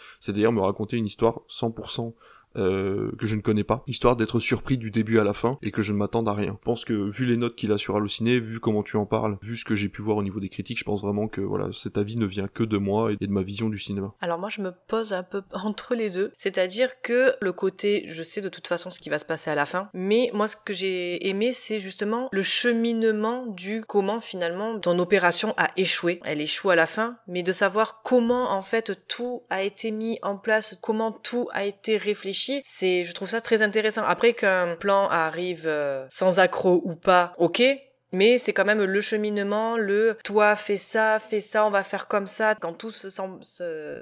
me raconter une histoire 100% euh, que je ne connais pas, histoire d'être surpris du début à la fin et que je ne m'attende à rien. Je pense que vu les notes qu'il a sur Allociné, vu comment tu en parles, vu ce que j'ai pu voir au niveau des critiques, je pense vraiment que voilà, cet avis ne vient que de moi et de ma vision du cinéma. Alors moi je me pose un peu entre les deux, c'est-à-dire que le côté, je sais de toute façon ce qui va se passer à la fin, mais moi ce que j'ai aimé c'est justement le cheminement du comment finalement ton opération a échoué. Elle échoue à la fin, mais de savoir comment en fait tout a été mis en place, comment tout a été réfléchi, c'est je trouve ça très intéressant. Après qu'un plan arrive euh, sans accro ou pas, ok, mais c'est quand même le cheminement, le toi fais ça, fais ça, on va faire comme ça. Quand tout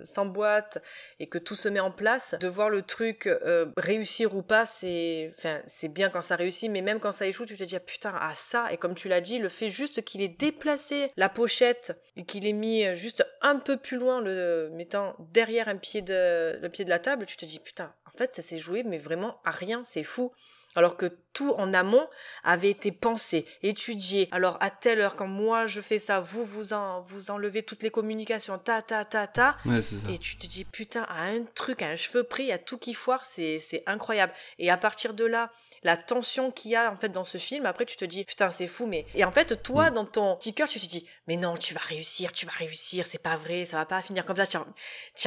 s'emboîte et que tout se met en place, de voir le truc euh, réussir ou pas, c'est, enfin, c'est bien quand ça réussit, mais même quand ça échoue, tu te dis ah, putain ah ça. Et comme tu l'as dit, le fait juste qu'il ait déplacé la pochette et qu'il ait mis juste un peu plus loin, le mettant derrière un pied de le pied de la table, tu te dis putain. Fait, ça s'est joué, mais vraiment à rien, c'est fou. Alors que tout en amont avait été pensé, étudié. Alors à telle heure, quand moi je fais ça, vous vous en, vous enlevez toutes les communications, ta ta ta ta. Et tu te dis putain, à un truc, à un cheveu pris, a tout qui foire, c'est c'est incroyable. Et à partir de là, la tension qu'il y a en fait dans ce film, après tu te dis putain c'est fou, mais et en fait toi mm. dans ton petit cœur tu te dis mais non tu vas réussir, tu vas réussir, c'est pas vrai, ça va pas finir comme ça. Tu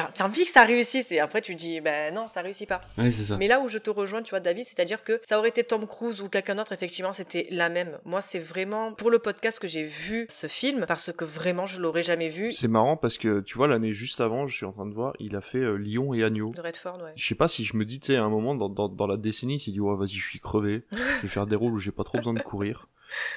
as, envie que ça réussisse et après tu dis ben non ça réussit pas. ça. Mais là où je te rejoins tu vois David, c'est-à-dire que ça aurait été Tom Cruise ou quelqu'un d'autre effectivement c'était la même. Moi c'est vraiment pour le podcast que j'ai vu ce film parce que vraiment je l'aurais jamais vu. C'est marrant parce que tu vois l'année juste avant je suis en train de voir il a fait euh, Lyon et Agneau. De Redford ouais. Je sais pas si je me dis tu sais à un moment dans, dans, dans la décennie il s'est dit ouais vas-y je suis crevé, je vais faire des rôles où j'ai pas trop besoin de courir.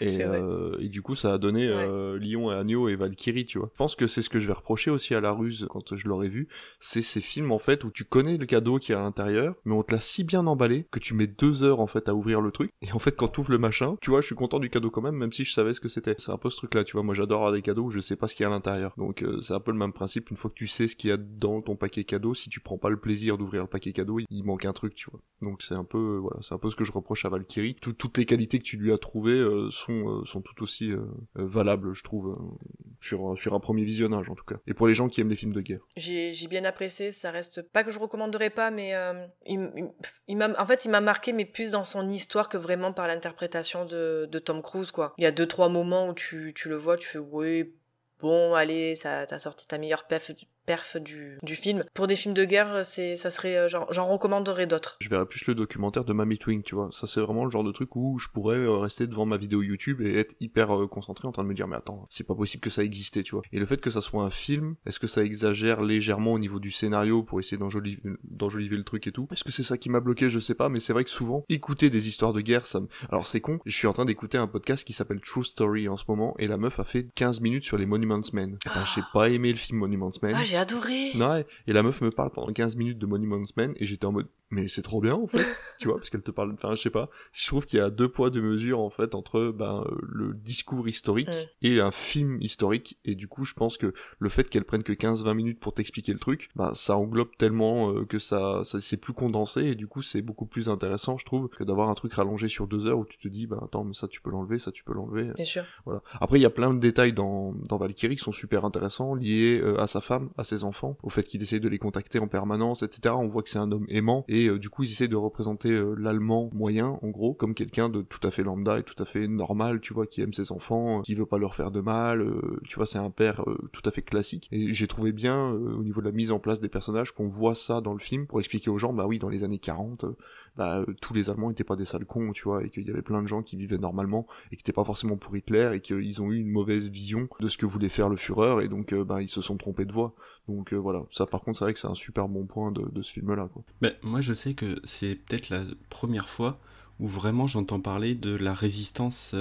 Et, euh, et, du coup, ça a donné euh, Lyon et Agneau et Valkyrie, tu vois. Je pense que c'est ce que je vais reprocher aussi à La Ruse quand je l'aurai vu. C'est ces films, en fait, où tu connais le cadeau qui est à l'intérieur, mais on te l'a si bien emballé que tu mets deux heures, en fait, à ouvrir le truc. Et en fait, quand tu ouvres le machin, tu vois, je suis content du cadeau quand même, même si je savais ce que c'était. C'est un peu ce truc-là, tu vois. Moi, j'adore avoir des cadeaux où je sais pas ce qu'il y a à l'intérieur. Donc, euh, c'est un peu le même principe. Une fois que tu sais ce qu'il y a dans ton paquet cadeau, si tu prends pas le plaisir d'ouvrir le paquet cadeau, il manque un truc, tu vois. Donc, c'est un peu, voilà, c'est un peu ce que je reproche à Valkyrie. toutes les qualités que tu lui as trouvées sont, sont tout aussi euh, euh, valable, je trouve, euh, sur, un premier visionnage en tout cas. Et pour les gens qui aiment les films de guerre. J'ai bien apprécié, ça reste pas que je recommanderais pas, mais il, en fait, il m'a marqué, mais plus dans son histoire que vraiment par l'interprétation de, Tom Cruise, quoi. Il y a deux, trois moments où tu, tu le vois, tu fais, oui, bon, allez, ça, t'as sorti ta meilleure perf, perf du, du film. Pour des films de guerre, c'est, ça serait, euh, j'en recommanderais d'autres. Je verrais plus le documentaire de Mamie Twing, tu vois. Ça, c'est vraiment le genre de truc où je pourrais euh, rester devant ma vidéo YouTube et être hyper euh, concentré en train de me dire, mais attends, c'est pas possible que ça existait, tu vois. Et le fait que ça soit un film, est-ce que ça exagère légèrement au niveau du scénario pour essayer d'enjoliver, le truc et tout? Est-ce que c'est ça qui m'a bloqué? Je sais pas, mais c'est vrai que souvent, écouter des histoires de guerre, ça me... Alors c'est con, je suis en train d'écouter un podcast qui s'appelle True Story en ce moment, et la meuf a fait 15 minutes sur les Monuments Men. Ben, j'ai pas aimé le film Monuments Men. Ah, j'ai adoré! et la meuf me parle pendant 15 minutes de Monuments Men et j'étais en mode mais c'est trop bien en fait, tu vois, parce qu'elle te parle, enfin je sais pas, je trouve qu'il y a deux poids deux mesures en fait entre ben le discours historique et un film historique et du coup je pense que le fait qu'elle prenne que 15-20 minutes pour t'expliquer le truc, ben ça englobe tellement euh, que ça, ça c'est plus condensé et du coup c'est beaucoup plus intéressant je trouve que d'avoir un truc rallongé sur deux heures où tu te dis ben attends mais ça tu peux l'enlever, ça tu peux l'enlever. Bien sûr. Voilà. Après il y a plein de détails dans dans Valkyrie qui sont super intéressants liés euh, à sa femme, à ses enfants, au fait qu'il essaye de les contacter en permanence, etc. On voit que c'est un homme aimant et euh, du coup ils essayent de représenter euh, l'allemand moyen en gros comme quelqu'un de tout à fait lambda et tout à fait normal tu vois qui aime ses enfants qui veut pas leur faire de mal euh, tu vois c'est un père tout à fait classique et j'ai trouvé bien au niveau de la mise en place des personnages qu'on voit ça dans le film pour expliquer aux gens bah oui dans les années 40 bah, euh, tous les Allemands étaient pas des sales cons, tu vois, et qu'il y avait plein de gens qui vivaient normalement et qui étaient pas forcément pour Hitler et qu'ils ont eu une mauvaise vision de ce que voulait faire le Führer et donc euh, bah, ils se sont trompés de voix. Donc euh, voilà, ça par contre c'est vrai que c'est un super bon point de, de ce film-là. Quoi. Moi je sais que c'est peut-être la première fois où vraiment j'entends parler de la résistance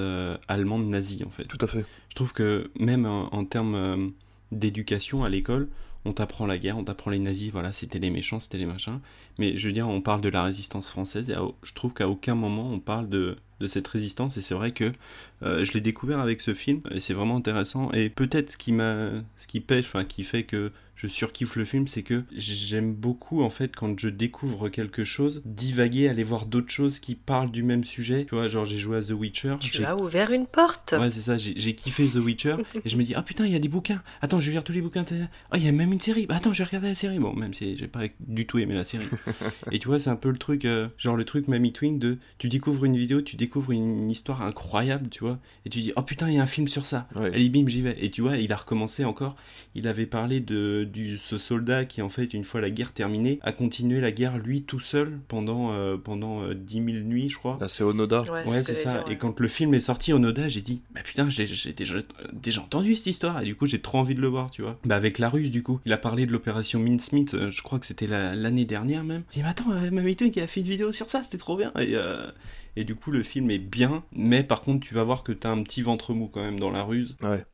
allemande nazie en fait. Tout à fait. Je trouve que même en termes d'éducation à l'école, on t'apprend la guerre, on t'apprend les nazis, voilà, c'était les méchants, c'était les machins. Mais je veux dire, on parle de la résistance française et je trouve qu'à aucun moment on parle de, de cette résistance. Et c'est vrai que Euh, je l'ai découvert avec ce film et c'est vraiment intéressant. Et peut-être ce qui m'a, ce qui pêche, enfin qui fait que je surkiffe le film, c'est que j'aime beaucoup en fait quand je découvre quelque chose, divaguer, aller voir d'autres choses qui parlent du même sujet. Tu vois, genre j'ai joué à The Witcher. Tu as ouvert une porte. Ouais, c'est ça. J'ai kiffé The Witcher et je me dis ah putain il y a des bouquins. Attends, je vais lire tous les bouquins. Oh il y a même une série. Bah, attends, je vais regarder la série. Bon, même si j'ai pas du tout aimé la série. et tu vois, c'est un peu le truc, euh, genre le truc Mamie Twin de tu découvres une vidéo, tu découvres une, histoire incroyable, tu vois, et tu dis oh putain il y a un film sur ça. Allez bim j'y vais. Et tu vois, il a recommencé encore. Il avait parlé de du ce soldat qui en fait une fois la guerre terminée a continué la guerre lui tout seul pendant euh, pendant euh, dix 10 000 nuits je crois. Ah, c'est Onoda. Ouais, c'est ça. Et quand le film est sorti Onoda, j'ai dit bah putain j'ai déjà, déjà entendu cette histoire et du coup j'ai trop envie de le voir tu vois. Bah avec la Russe du coup. Il a parlé de l'opération Mincemeat, euh, je crois que c'était l'année dernière même. J'ai dit mais attends Mamito qui a fait une vidéo sur ça, c'était trop bien. Et, et du coup le film est bien, mais par contre tu vas voir que t'as un petit ventre mou quand même dans la ruse. Ouais.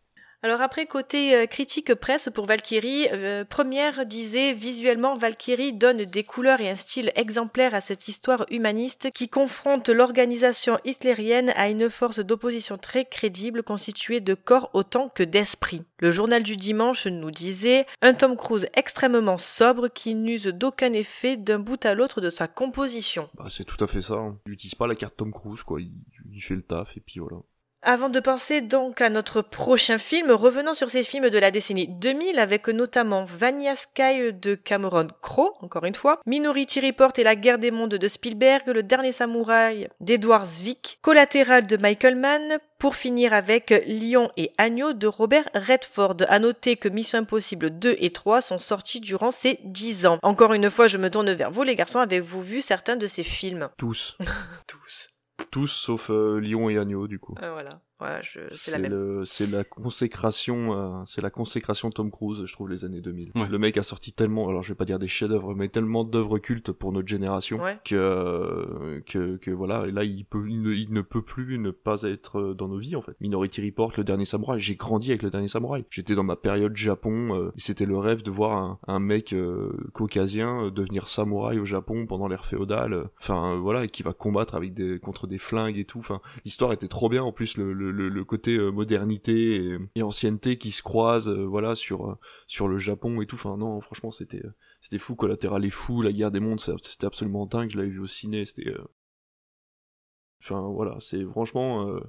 Alors après, côté euh, critique presse pour Valkyrie, euh, Première disait visuellement Valkyrie donne des couleurs et un style exemplaire à cette histoire humaniste qui confronte l'organisation hitlérienne à une force d'opposition très crédible constituée de corps autant que d'esprit. Le journal du dimanche nous disait un Tom Cruise extrêmement sobre qui n'use d'aucun effet d'un bout à l'autre de sa composition. Bah, c'est tout à fait ça. Hein. Il n'utilise pas la carte Tom Cruise, quoi. il fait le taf et puis voilà. Avant de penser donc à notre prochain film, revenons sur ces films de la décennie 2000 avec notamment Vania Sky de Cameron Crowe, encore une fois, Minority Report et la guerre des mondes de Spielberg, Le dernier samouraï d'Edward Zwick, Collatéral de Michael Mann, pour finir avec Lion et Agneau de Robert Redford. À noter que Mission Impossible 2 et 3 sont sortis durant ces 10 ans. Encore une fois, je me tourne vers vous les garçons, avez-vous vu certains de ces films? Tous. Tous. Tous sauf euh, Lion et Agneau du coup. Euh, voilà c'est la C'est la consécration, euh, c'est la consécration Tom Cruise, je trouve, les années 2000. Le mec a sorti tellement, alors je vais pas dire des chefs-d'œuvre, mais tellement d'œuvres cultes pour notre génération que, que, que voilà, et là il peut, il ne, peut plus ne pas être dans nos vies en fait. Minority Report, le dernier samouraï, j'ai grandi avec le dernier samouraï. J'étais dans ma période Japon, euh, c'était le rêve de voir un, un mec euh, caucasien devenir samouraï au Japon pendant l'ère féodale. Enfin voilà, et qui va combattre avec des contre des flingues et tout. Enfin, l'histoire était trop bien en plus le le, côté euh, modernité et, ancienneté qui se croisent euh, voilà sur euh, sur le Japon et tout. Non franchement c'était c'était fou collatéral et fou la guerre des mondes c'était absolument dingue je l'avais vu au ciné c'était enfin voilà c'est franchement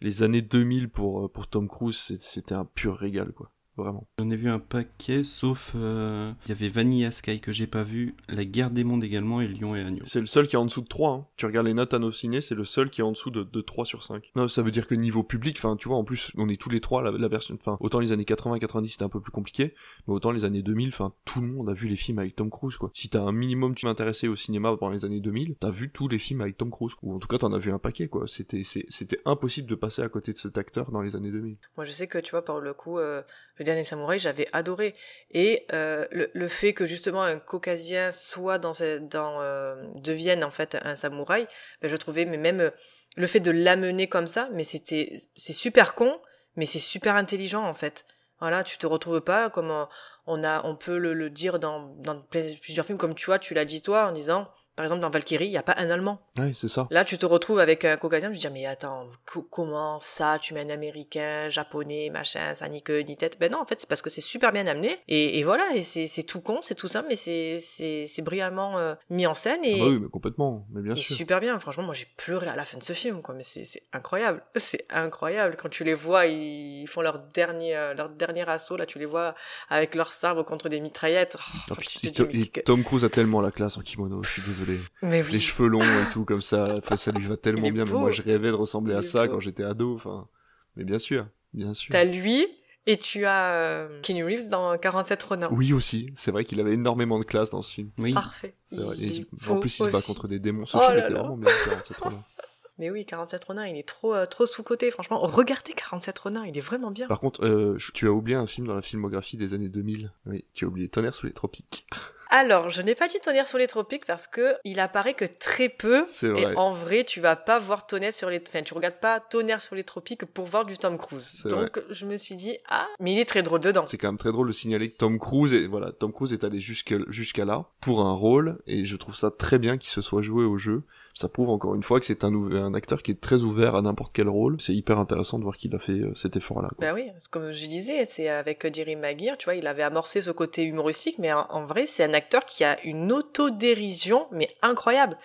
les années 2000 pour pour Tom Cruise c'était un pur régal quoi vraiment. J'en ai vu un paquet, sauf euh, il y avait Vanilla Sky que j'ai pas vu, La Guerre des Mondes également et Lion et Agneau. C'est le seul qui est en dessous de 3. Hein. Tu regardes les notes à nos ciné, c'est le seul qui est en dessous de, de 3 sur 5. Non, ça veut dire que niveau public, enfin tu vois, en plus on est tous les trois la, version, enfin autant les années 80-90 c'était un peu plus compliqué, mais autant les années 2000, enfin tout le monde a vu les films avec Tom Cruise quoi. Si t'as un minimum tu m'intéressais au cinéma pendant les années 2000, t'as vu tous les films avec Tom Cruise, ou en tout cas t'en as vu un paquet quoi. C'était c'était impossible de passer à côté de cet acteur dans les années 2000. Moi je sais que tu vois par le coup euh, le dernier samouraï j'avais adoré. Et euh, le, fait que justement un caucasien soit dans, dans euh, devienne en fait un samouraï, ben, je trouvais mais même euh, le fait de l'amener comme ça, mais c'était c'est super con, mais c'est super intelligent en fait. Voilà, tu te retrouves pas comme on, a on peut le, le dire dans dans plusieurs films comme tu vois, tu l'as dit toi en disant par exemple, dans Valkyrie, il n'y a pas un Allemand. Oui, c'est ça. Là, tu te retrouves avec un Caucasien, je me dis, mais attends, comment ça, tu mets un Américain, Japonais, machin, ça ni queue ni tête. Ben non, en fait, c'est parce que c'est super bien amené. Et, voilà, et c'est tout con, c'est tout simple, mais c'est brillamment euh, mis en scène. Et, ah bah oui, mais complètement, mais bien sûr. super bien. Franchement, moi, j'ai pleuré à la fin de ce film, quoi. Mais c'est incroyable. C'est incroyable. Quand tu les vois, ils font leur dernier, euh, leur dernier assaut, là, tu les vois avec leur sabre contre des mitraillettes. Oh, ah, Tom Cruise a tellement la classe en kimono, je suis désolé les, cheveux longs et tout comme ça. ça lui va tellement bien. Mais moi, je rêvais de ressembler à ça quand j'étais ado. Enfin, mais bien sûr, bien sûr. T'as lui et tu as euh, Kenny Reeves dans 47 Ronin. Oui aussi, c'est vrai qu'il avait énormément de classe dans ce film. Oui. Parfait. en plus, il se bat contre des démons. Ce oh film était vraiment bien. 47 Ronin. Mais oui, 47 Ronin, il est trop, euh, trop sous-côté, franchement. Regardez 47 Ronin, il est vraiment bien. Par contre, euh, tu as oublié un film dans la filmographie des années 2000. Oui, tu as oublié Tonnerre sous les tropiques. Alors, je n'ai pas dit Tonnerre sur les tropiques parce que il apparaît que très peu. C'est Et vrai. en vrai, tu vas pas voir Tonnerre sur les, enfin, tu regardes pas Tonnerre sur les tropiques pour voir du Tom Cruise. Donc, je me suis dit, ah, mais il est très drôle dedans. C'est quand même très drôle de signaler que Tom Cruise est, voilà, Tom Cruise est allé jusqu'à jusqu'à là pour un rôle et je trouve ça très bien qu'il se soit joué au jeu. Ça prouve encore une fois que c'est un, un acteur qui est très ouvert à n'importe quel rôle. C'est hyper intéressant de voir qu'il a fait euh, cet effort-là. Bah oui, parce que comme je disais, c'est avec Jerry Maguire, tu vois, il avait amorcé ce côté humoristique, mais en, en vrai, c'est un acteur qui a une autodérision, mais incroyable.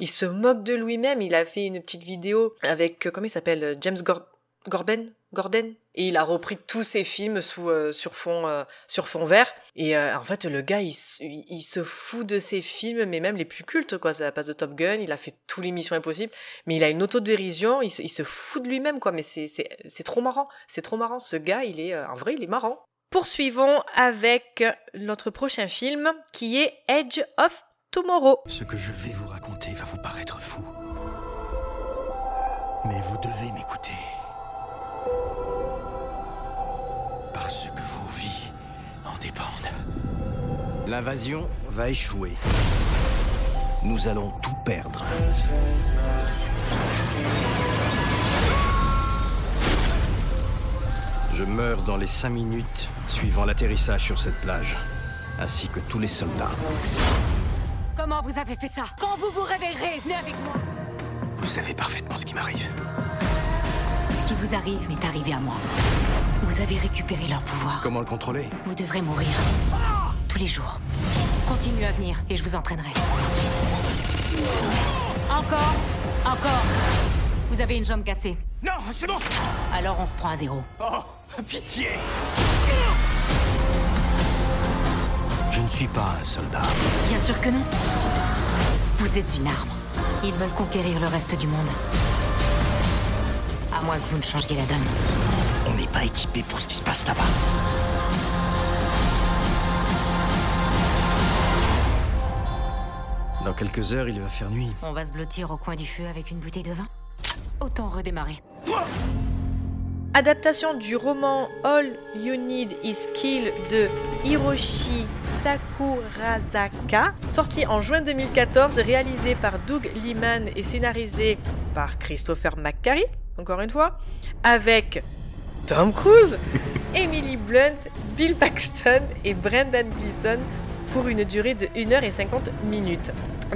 Il se moque de lui-même. Il a fait une petite vidéo avec, euh, comment il s'appelle, euh, James Gor- Gorben, Gordon, et il a repris tous ses films euh, sur fond euh, sur fond vert. Et euh, en fait, le gars, il, il se fout de ses films, mais même les plus cultes, quoi. Ça passe de Top Gun, il a fait tous les missions impossibles, mais il a une autodérision. Il se, il se fout de lui-même, quoi. Mais c'est trop marrant. C'est trop marrant. Ce gars, il est en vrai, il est marrant. Poursuivons avec notre prochain film qui est Edge of Tomorrow. Ce que je vais vous raconter va vous paraître fou. Mais vous devez m'écouter. Parce que vos vies en dépendent. L'invasion va échouer. Nous allons tout perdre. Je meurs dans les cinq minutes suivant l'atterrissage sur cette plage, ainsi que tous les soldats. Comment vous avez fait ça? Quand vous vous réveillerez, venez avec moi. Vous savez parfaitement ce qui m'arrive. Ce qui vous arrive m'est arrivé à moi. Vous avez récupéré leur pouvoir. Comment le contrôler? Vous devrez mourir. Tous les jours. Continuez à venir et je vous entraînerai. Encore Encore Vous avez une jambe cassée. Non, c'est bon Alors on reprend à zéro. Oh, pitié Je ne suis pas un soldat. Bien sûr que non. Vous êtes une arme. Ils veulent conquérir le reste du monde. À moins que vous ne changiez la donne. Pas équipé pour ce qui se passe là-bas. Dans quelques heures, il va faire nuit. On va se blottir au coin du feu avec une bouteille de vin Autant redémarrer. Adaptation du roman All You Need Is Kill de Hiroshi Sakurazaka, sorti en juin 2014, réalisé par Doug Liman et scénarisé par Christopher McQuarrie, encore une fois, avec Tom Cruise, Emily Blunt, Bill Paxton et Brendan Gleeson pour une durée de 1h50 minutes.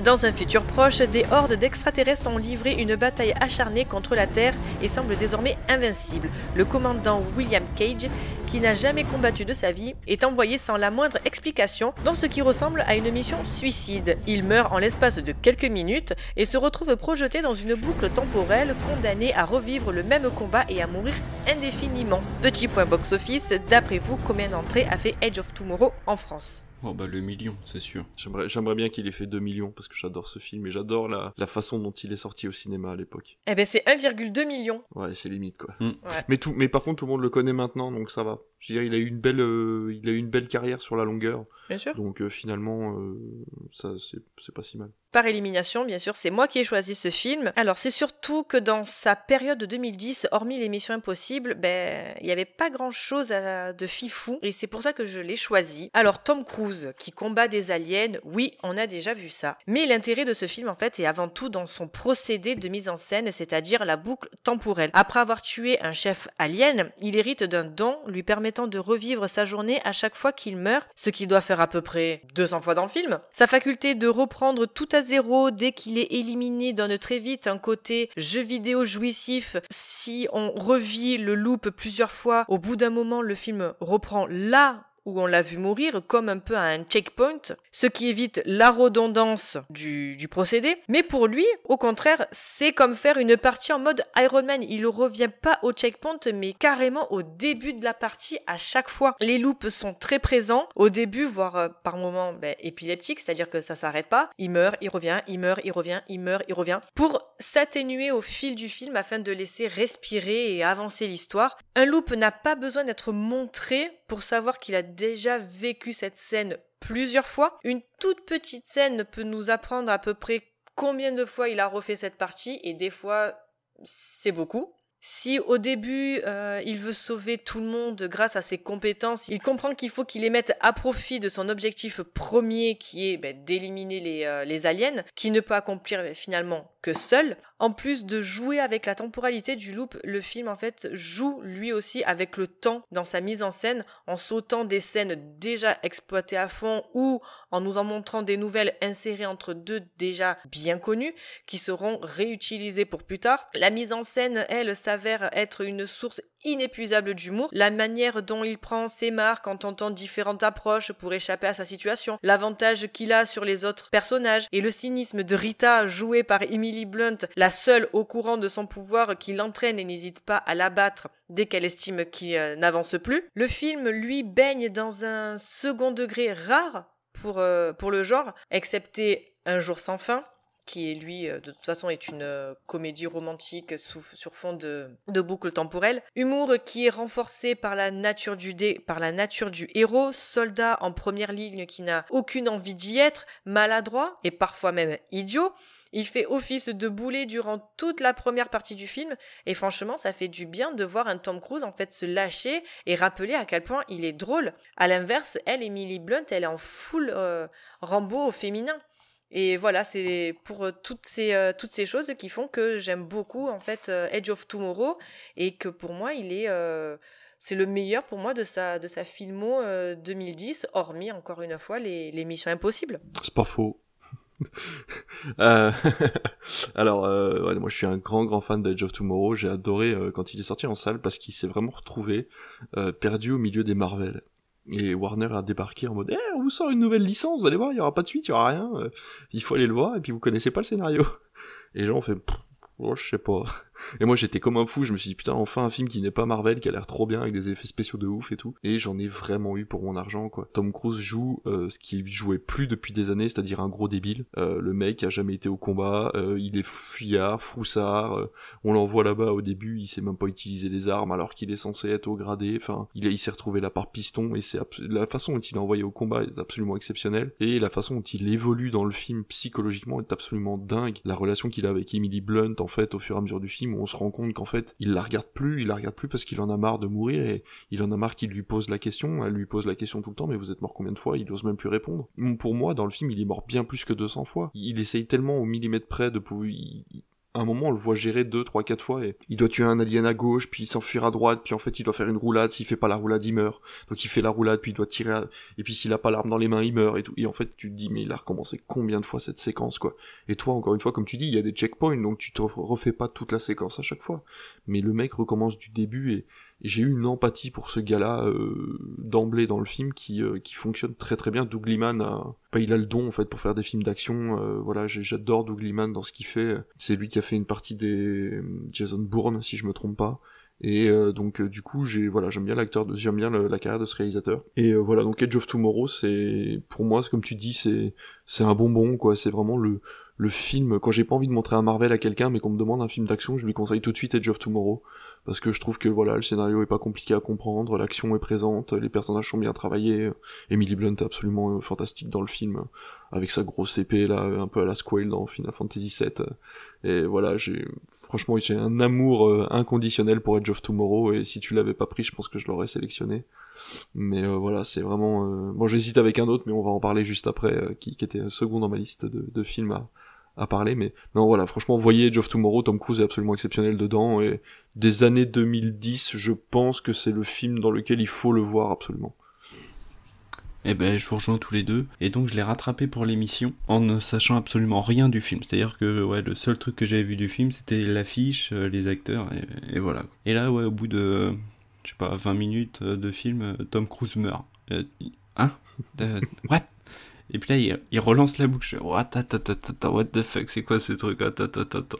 Dans un futur proche, des hordes d'extraterrestres ont livré une bataille acharnée contre la Terre et semblent désormais invincibles. Le commandant William Cage, qui n'a jamais combattu de sa vie, est envoyé sans la moindre explication dans ce qui ressemble à une mission suicide. Il meurt en l'espace de quelques minutes et se retrouve projeté dans une boucle temporelle, condamné à revivre le même combat et à mourir indéfiniment. Petit point box-office, d'après vous, combien d'entrées a fait Edge of Tomorrow en France? Oh bah le million, c'est sûr. J'aimerais, j'aimerais bien qu'il ait fait 2 millions parce que j'adore ce film et j'adore la, la façon dont il est sorti au cinéma à l'époque. Eh ben c'est 1,2 million. Ouais, c'est limite quoi. Mm. Ouais. Mais tout, mais par contre tout le monde le connaît maintenant donc ça va. Je veux dire, il a eu une belle, euh, il a eu une belle carrière sur la longueur. Bien sûr. Donc euh, finalement, euh, ça c'est, c'est pas si mal. Par élimination, bien sûr, c'est moi qui ai choisi ce film. Alors, c'est surtout que dans sa période de 2010, hormis l'émission Impossible, ben, il n'y avait pas grand chose de fifou, et c'est pour ça que je l'ai choisi. Alors, Tom Cruise, qui combat des aliens, oui, on a déjà vu ça. Mais l'intérêt de ce film, en fait, est avant tout dans son procédé de mise en scène, c'est-à-dire la boucle temporelle. Après avoir tué un chef alien, il hérite d'un don lui permettant de revivre sa journée à chaque fois qu'il meurt, ce qu'il doit faire à peu près 200 fois dans le film. Sa faculté de reprendre tout à zéro dès qu'il est éliminé donne très vite un côté jeu vidéo jouissif. Si on revit le loop plusieurs fois, au bout d'un moment, le film reprend là où on l'a vu mourir, comme un peu à un checkpoint, ce qui évite la redondance du, procédé. Mais pour lui, au contraire, c'est comme faire une partie en mode Iron Man. Il ne revient pas au checkpoint, mais carrément au début de la partie à chaque fois. Les loops sont très présents au début, voire euh, par moments ben, épileptiques, c'est-à-dire que ça s'arrête pas. Il meurt, il revient, il meurt, il revient, il meurt, il revient, pour s'atténuer au fil du film afin de laisser respirer et avancer l'histoire. Un loop n'a pas besoin d'être montré pour savoir qu'il a déjà vécu cette scène plusieurs fois. Une toute petite scène peut nous apprendre à peu près combien de fois il a refait cette partie et des fois c'est beaucoup. Si au début euh, il veut sauver tout le monde grâce à ses compétences, il comprend qu'il faut qu'il les mette à profit de son objectif premier qui est ben, d'éliminer les, euh, aliens, qui ne peut accomplir finalement que seul. En plus de jouer avec la temporalité du loop, le film en fait joue lui aussi avec le temps dans sa mise en scène en sautant des scènes déjà exploitées à fond ou en nous en montrant des nouvelles insérées entre deux déjà bien connues qui seront réutilisées pour plus tard. La mise en scène, elle, s'avère être une source inépuisable d'humour, la manière dont il prend ses marques en tentant différentes approches pour échapper à sa situation, l'avantage qu'il a sur les autres personnages et le cynisme de Rita joué par Emily Blunt, la seule au courant de son pouvoir qui l'entraîne et n'hésite pas à l'abattre dès qu'elle estime qu'il euh, n'avance plus. Le film, lui, baigne dans un second degré rare pour, euh, pour le genre, excepté Un jour sans fin, qui est lui, euh, de toute façon, est une euh, comédie romantique sur fond de, de boucle temporelle. Humour qui est renforcé par la nature du par la nature du héros, soldat en première ligne qui n'a aucune envie d'y être, maladroit et parfois même idiot. Il fait office de boulet durant toute la première partie du film et franchement ça fait du bien de voir un Tom Cruise en fait se lâcher et rappeler à quel point il est drôle. À l'inverse, elle, Emily Blunt, elle est en full euh, Rambo au féminin. Et voilà, c'est pour euh, toutes ces, euh, toutes ces choses qui font que j'aime beaucoup en fait euh, Edge of Tomorrow et que pour moi il est c'est le meilleur pour moi de sa de sa filmo 2010 hormis encore une fois les, les. C'est pas faux. alors, moi je suis un grand grand fan d'Edge of Tomorrow. J'ai adoré quand il est sorti en salle parce qu'il s'est vraiment retrouvé perdu au milieu des Marvel. Et Warner a débarqué en mode, eh, on vous sort une nouvelle licence, vous allez voir, il y aura pas de suite, il y aura rien, euh, il faut aller le voir, et puis vous connaissez pas le scénario. Et les gens ont fait, Oh, je sais pas. Et moi j'étais comme un fou, je me suis dit putain enfin un film qui n'est pas Marvel, qui a l'air trop bien avec des effets spéciaux de ouf et tout. Et j'en ai vraiment eu pour mon argent quoi. Tom Cruise joue euh, ce qu'il jouait plus depuis des années, c'est-à-dire un gros débile. Euh, le mec a jamais été au combat, euh, il est fuyard, froussard, on l'envoie là-bas au début, il sait même pas utiliser les armes alors qu'il est censé être au gradé, enfin il, il s'est retrouvé là par piston et c'est la façon dont il est envoyé au combat est absolument exceptionnelle et la façon dont il évolue dans le film psychologiquement est absolument dingue. La relation qu'il a avec Emily Blunt en fait au fur et à mesure du film on se rend compte qu'en fait il la regarde plus, il la regarde plus parce qu'il en a marre de mourir et il en a marre qu'il lui pose la question, elle lui pose la question tout le temps mais vous êtes mort combien de fois, il ose même plus répondre. Pour moi dans le film il est mort bien plus que 200 fois. Il essaye tellement au millimètre près de pouvoir à un moment, on le voit gérer deux, trois, quatre fois et il doit tuer un alien à gauche, puis s'enfuir à droite, puis en fait, il doit faire une roulade. S'il fait pas la roulade, il meurt. Donc, il fait la roulade, puis il doit tirer, et puis s'il a pas l'arme dans les mains, il meurt et tout. Et en fait, tu te dis, mais il a recommencé combien de fois cette séquence, quoi? Et toi, encore une fois, comme tu dis, il y a des checkpoints, donc tu te refais pas toute la séquence à chaque fois. Mais le mec recommence du début et, j'ai eu une empathie pour ce gars-là euh, d'emblée dans le film qui, euh, qui fonctionne très très bien. Doug Liman a, bah, il a le don en fait pour faire des films d'action. Euh, voilà, j'adore Doug Liman dans ce qu'il fait. C'est lui qui a fait une partie des Jason Bourne si je me trompe pas. Et donc du coup j'ai voilà j'aime bien l'acteur j'aime bien la carrière de ce réalisateur et voilà donc Edge of Tomorrow c'est pour moi comme tu dis c'est c'est un bonbon quoi c'est vraiment le le film quand j'ai pas envie de montrer un Marvel à quelqu'un mais qu'on me demande un film d'action je lui conseille tout de suite Edge of Tomorrow parce que je trouve que voilà le scénario est pas compliqué à comprendre, l'action est présente, les personnages sont bien travaillés, Emily Blunt est absolument euh, fantastique dans le film avec sa grosse épée là un peu à la Squale dans Final Fantasy VII et voilà j'ai franchement j'ai un amour euh, inconditionnel pour Edge of Tomorrow et si tu l'avais pas pris je pense que je l'aurais sélectionné. Mais euh, voilà c'est vraiment bon j'hésite avec un autre mais on va en parler juste après qui, qui, était second dans ma liste de, de films à, à parler, mais non voilà, franchement, voyez Edge of Tomorrow, Tom Cruise est absolument exceptionnel dedans, et des années 2010, je pense que c'est le film dans lequel il faut le voir absolument. Eh ben, je vous rejoins tous les deux. Et donc, je l'ai rattrapé pour l'émission en ne sachant absolument rien du film. C'est-à-dire que, ouais, le seul truc que j'avais vu du film, c'était l'affiche, euh, les acteurs, et, voilà. Et là, ouais, au bout de, je sais pas, 20 minutes euh, de film, euh, Tom Cruise meurt. hein? What? Et puis là, il, relance la boucle. What, what the fuck, c'est quoi ce truc? Attends, attends, attends.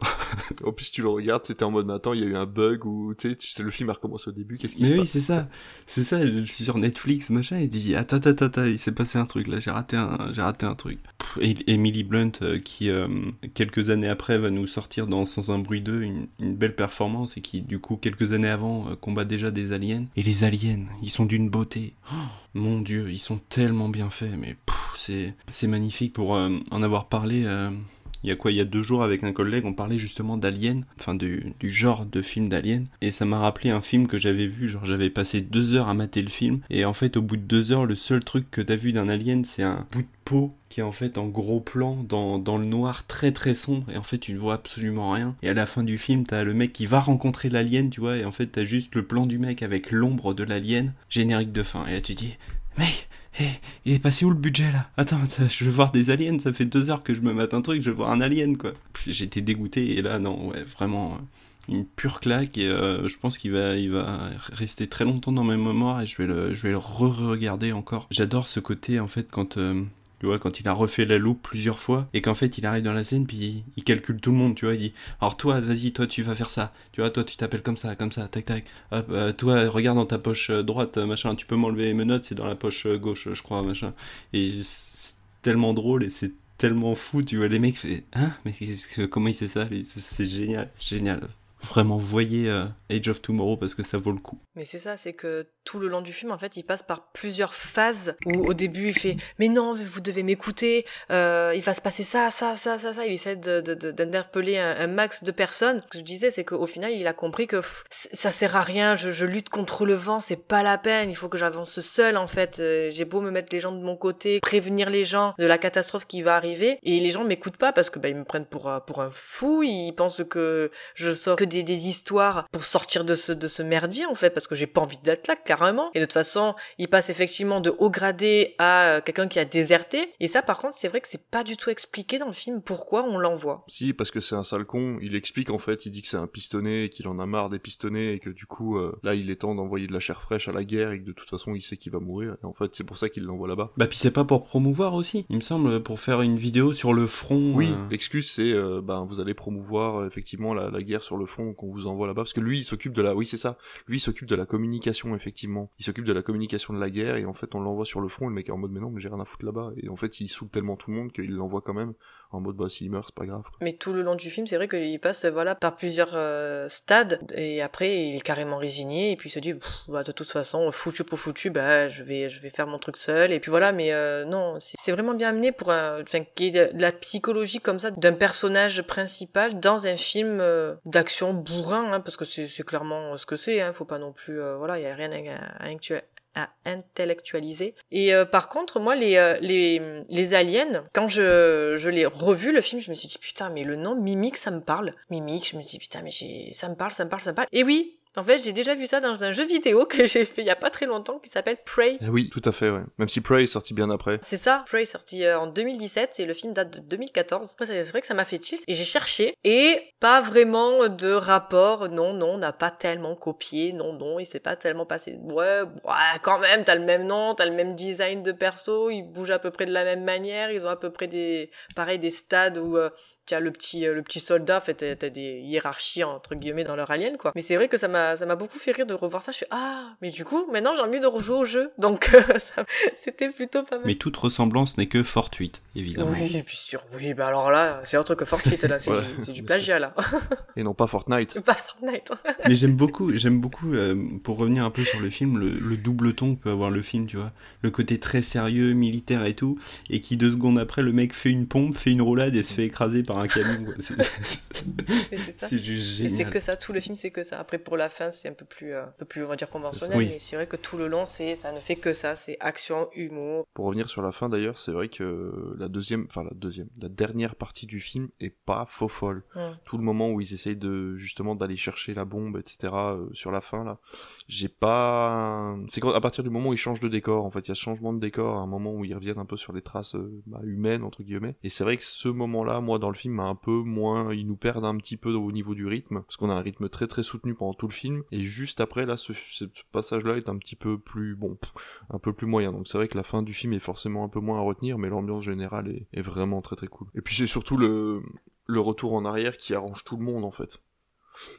En plus, tu le regardes, c'était en mode, mais attends, il y a eu un bug ou tu sais, le film a recommencé au début, qu'est-ce qui se passe? oui, c'est ça. C'est ça, je suis sur Netflix, machin, et dit, attends, attends, attends, il s'est passé un truc, là, j'ai raté un, j'ai raté un truc. et Emily Blunt, euh, qui, euh, quelques années après, va nous sortir dans Sans un bruit 2 une, une belle performance, et qui, du coup, quelques années avant, euh, combat déjà des aliens. Et les aliens, ils sont d'une beauté. Oh, mon dieu, ils sont tellement bien faits, mais c'est c'est magnifique pour euh, en avoir parlé. Euh, il y a quoi, il y a deux jours avec un collègue, on parlait justement d'Alien, enfin du, du genre de film d'Alien, et ça m'a rappelé un film que j'avais vu, genre j'avais passé deux heures à mater le film, et en fait au bout de deux heures, le seul truc que t'as vu d'un Alien, c'est un bout de peau qui est en fait en gros plan dans, dans le noir très très sombre. Et en fait tu ne vois absolument rien. Et à la fin du film t'as le mec qui va rencontrer l'alien tu vois. Et en fait t'as juste le plan du mec avec l'ombre de l'alien générique de fin. Et là tu dis mec hé, il est passé où le budget là? Attends, je veux voir des aliens, ça fait deux heures que je me mate un truc, je veux voir un alien quoi. J'étais dégoûté et là non, ouais, vraiment euh, une pure claque et euh, je pense qu'il va, il va rester très longtemps dans mes mémoires et je vais le, le re-regarder encore. J'adore ce côté en fait quand euh, tu vois, quand il a refait la loupe plusieurs fois, et qu'en fait il arrive dans la scène, puis il, calcule tout le monde, tu vois, il dit, alors toi, vas-y, toi tu vas faire ça, tu vois, toi tu t'appelles comme ça, comme ça, tac tac, hop, euh, toi regarde dans ta poche euh, droite, euh, machin, tu peux m'enlever mes notes, c'est dans la poche euh, gauche, je crois, machin, et c'est tellement drôle, et c'est tellement fou, tu vois, les mecs, hein, mais comment il sait ça, c'est génial, c'est génial. Vraiment, voyez euh, Age of Tomorrow parce que ça vaut le coup. Mais c'est ça, c'est que tout le long du film, en fait, il passe par plusieurs phases où au début il fait mais non, vous devez m'écouter, euh, il va se passer ça, ça, ça, ça, ça. Il essaie d'interpeller un, max de personnes. Ce que je disais, c'est qu'au final, il a compris que pff, ça sert à rien. Je, je lutte contre le vent, c'est pas la peine. Il faut que j'avance seul, en fait. Euh, J'ai beau me mettre les gens de mon côté, prévenir les gens de la catastrophe qui va arriver, et les gens m'écoutent pas parce que bah, ils me prennent pour pour un fou. Ils pensent que je sors que des, des histoires pour sortir de ce, de ce merdier, en fait, parce que j'ai pas envie d'être là, carrément. Et de toute façon, il passe effectivement de haut gradé à euh, quelqu'un qui a déserté. Et ça, par contre, c'est vrai que c'est pas du tout expliqué dans le film pourquoi on l'envoie. Si, parce que c'est un sale con, il explique en fait, il dit que c'est un pistonné et qu'il en a marre des pistonnés et que du coup, euh, là, il est temps d'envoyer de la chair fraîche à la guerre et que de toute façon, il sait qu'il va mourir. Et en fait, c'est pour ça qu'il l'envoie là-bas. Bah puis c'est pas pour promouvoir aussi, il me semble, pour faire une vidéo sur le front. Oui, euh, l'excuse c'est, euh, ben, vous allez promouvoir effectivement la, la guerre sur le front qu'on vous envoie là-bas, parce que lui, il s'occupe de la, oui, c'est ça, lui, s'occupe de la communication, effectivement. Il s'occupe de la communication de la guerre, et en fait, on l'envoie sur le front, et le mec est en mode, mais non, mais j'ai rien à foutre là-bas. Et en fait, il saoule tellement tout le monde qu'il l'envoie quand même, en mode, bah, s'il meurt, c'est pas grave. Mais tout le long du film, c'est vrai qu'il passe voilà par plusieurs euh, stades et après il est carrément résigné et puis il se dit bah, de toute façon foutu pour foutu bah je vais je vais faire mon truc seul et puis voilà mais euh, non c'est vraiment bien amené pour enfin qu'il y ait de la psychologie comme ça d'un personnage principal dans un film euh, d'action bourrin hein, parce que c'est clairement ce que c'est hein, faut pas non plus euh, voilà il y a rien à, à actu- à intellectualiser. Et euh, par contre, moi, les, euh, les, les aliens, quand je, je l'ai revu, le film, je me suis dit, putain, mais le nom Mimic, ça me parle. Mimic, je me suis dit, putain, mais j'ai, ça me parle, ça me parle, ça me parle. Et oui, en fait, j'ai déjà vu ça dans un jeu vidéo que j'ai fait il y a pas très longtemps qui s'appelle Prey. Eh oui, tout à fait, ouais. Même si Prey est sorti bien après. C'est ça, Prey est sorti euh, en 2017 et le film date de 2014. Après, c'est vrai que ça m'a fait tilt et j'ai cherché et pas vraiment de rapport. Non, non, on n'a pas tellement copié. Non, non, il s'est pas tellement passé. Ouais, ouais, quand même, t'as le même nom, t'as le même design de perso, ils bougent à peu près de la même manière, ils ont à peu près des, pareil, des stades où euh, tu as le petit, euh, le petit soldat, en fait, t'as des hiérarchies entre guillemets dans leur alien, quoi. Mais c'est vrai que ça m'a, ça m'a beaucoup fait rire de revoir ça. Je fais ah, mais du coup, maintenant j'ai envie de rejouer au jeu, donc euh, ça- c'était plutôt pas mal. Mais toute ressemblance n'est que fortuite, évidemment. Oui, bien sûr. Oui, bah alors là, c'est autre que Fortnite, là. C'est Ouais, du, c'est du plagiat, là. Et non pas Fortnite. Pas Fortnite. Mais j'aime beaucoup, j'aime beaucoup, euh, pour revenir un peu sur le film, le, le double ton que peut avoir le film, tu vois. Le côté très sérieux, militaire et tout, et qui deux secondes après, le mec fait une pompe, fait une roulade et se fait écraser par un camion. quoi. C'est- juste Et c'est génial. que ça, tout le film, c'est que ça. Après, pour la fin, c'est un peu plus, euh, un peu plus, on va dire, conventionnel. Oui. Mais c'est vrai que tout le long, c'est, ça ne fait que ça. C'est action, humour. Pour revenir sur la fin d'ailleurs, c'est vrai que la deuxième, enfin la deuxième, la dernière partie du film est pas faux folle. Mm. Tout le moment où ils essayent de justement d'aller chercher la bombe, etc. euh, sur la fin là, j'ai pas. C'est quand- à partir du moment où ils changent de décor, en fait, il y a ce changement de décor, à un moment où ils reviennent un peu sur les traces euh, bah, humaines entre guillemets. Et c'est vrai que ce moment-là, moi dans le film, un peu moins, ils nous perdent un petit peu au niveau du rythme, parce qu'on a un rythme très très soutenu pendant tout le film. Et juste après là, ce, passage-là est un petit peu plus bon, un peu plus moyen. Donc c'est vrai que la fin du film est forcément un peu moins à retenir, mais l'ambiance générale est, est vraiment très très cool. Et puis c'est surtout le, le retour en arrière qui arrange tout le monde en fait.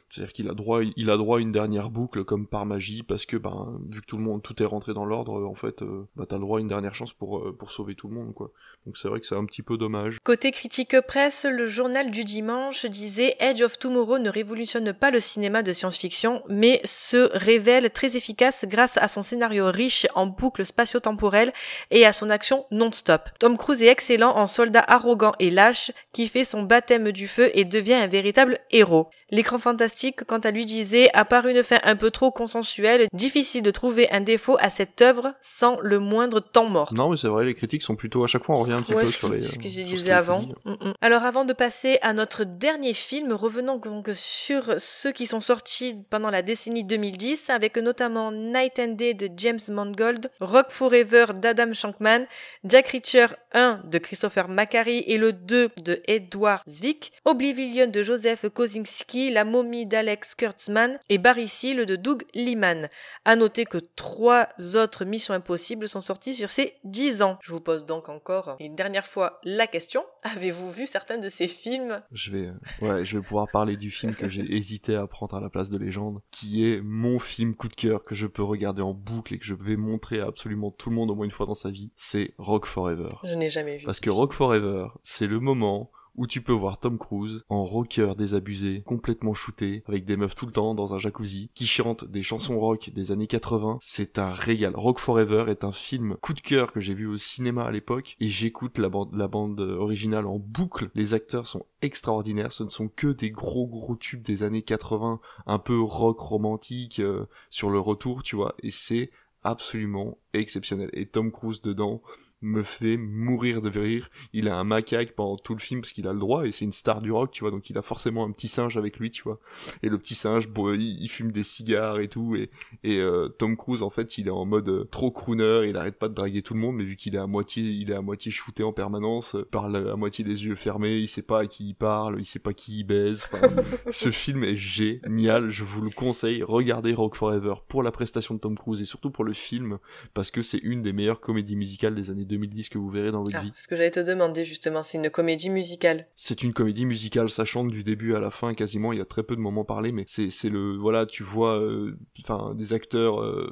C'est-à-dire qu'il a droit, il a droit à une dernière boucle comme par magie parce que ben vu que tout le monde tout est rentré dans l'ordre, en fait, euh, bah t'as droit à une dernière chance pour euh, pour sauver tout le monde quoi. Donc c'est vrai que c'est un petit peu dommage. Côté critique presse, le journal du dimanche disait Edge of Tomorrow ne révolutionne pas le cinéma de science-fiction, mais se révèle très efficace grâce à son scénario riche en boucles spatio-temporelles et à son action non-stop. Tom Cruise est excellent en soldat arrogant et lâche qui fait son baptême du feu et devient un véritable héros. L'écran fantastique, quant à lui, disait, à part une fin un peu trop consensuelle, difficile de trouver un défaut à cette œuvre sans le moindre temps mort. Non, mais c'est vrai, les critiques sont plutôt, à chaque fois, on revient un petit peu sur les. Ce que euh, je disais avant. Mm, mm. Alors, avant de passer à notre dernier film, revenons donc sur ceux qui sont sortis pendant la décennie 2010, avec notamment Night and Day de James Mangold, Rock Forever d'Adam Shankman, Jack Reacher 1 de Christopher McQuarrie et le 2 de Edward Zwick, Oblivion de Joseph Kosinski, La momie d'Alex Kurtzman et Barry Seal de Doug Liman. À noter que trois autres missions impossibles sont sorties sur ces 10 ans. Je vous pose donc encore une dernière fois la question. Avez-vous vu certains de ces films? Je vais, euh, ouais, je vais pouvoir parler du film que j'ai hésité à prendre à la place de légende, qui est mon film coup de cœur que je peux regarder en boucle et que je vais montrer à absolument tout le monde au moins une fois dans sa vie. C'est Rock Forever. Je n'ai jamais vu. Parce que Rock Forever, c'est le moment où tu peux voir Tom Cruise en rocker désabusé, complètement shooté, avec des meufs tout le temps dans un jacuzzi, qui chante des chansons rock des années 80. C'est un régal. Rock Forever est un film coup de cœur que j'ai vu au cinéma à l'époque, et j'écoute la bande, originale en boucle. Les acteurs sont extraordinaires, ce ne sont que des gros gros tubes des années 80, un peu rock romantique euh, sur le retour, tu vois, et c'est absolument exceptionnel. Et Tom Cruise dedans me fait mourir de rire. Il a un macaque pendant tout le film parce qu'il a le droit et c'est une star du rock, tu vois. Donc il a forcément un petit singe avec lui, tu vois. Et le petit singe, bon, il, il fume des cigares et tout. Et, et euh, Tom Cruise, en fait, il est en mode euh, trop crooner. Il arrête pas de draguer tout le monde, mais vu qu'il est à moitié, il est à moitié shooté en permanence, euh, parle à moitié les yeux fermés. Il sait pas à qui il parle, il sait pas qui il baise. Ce film est génial. Je vous le conseille. Regardez Rock Forever pour la prestation de Tom Cruise et surtout pour le film parce que c'est une des meilleures comédies musicales des années 2010 que vous verrez dans votre Ah, vie. c'est ce que j'allais te demander justement, c'est une comédie musicale. C'est une comédie musicale, ça chante du début à la fin quasiment, il y a très peu de moments parlés, mais c'est le voilà, tu vois euh, enfin des acteurs euh,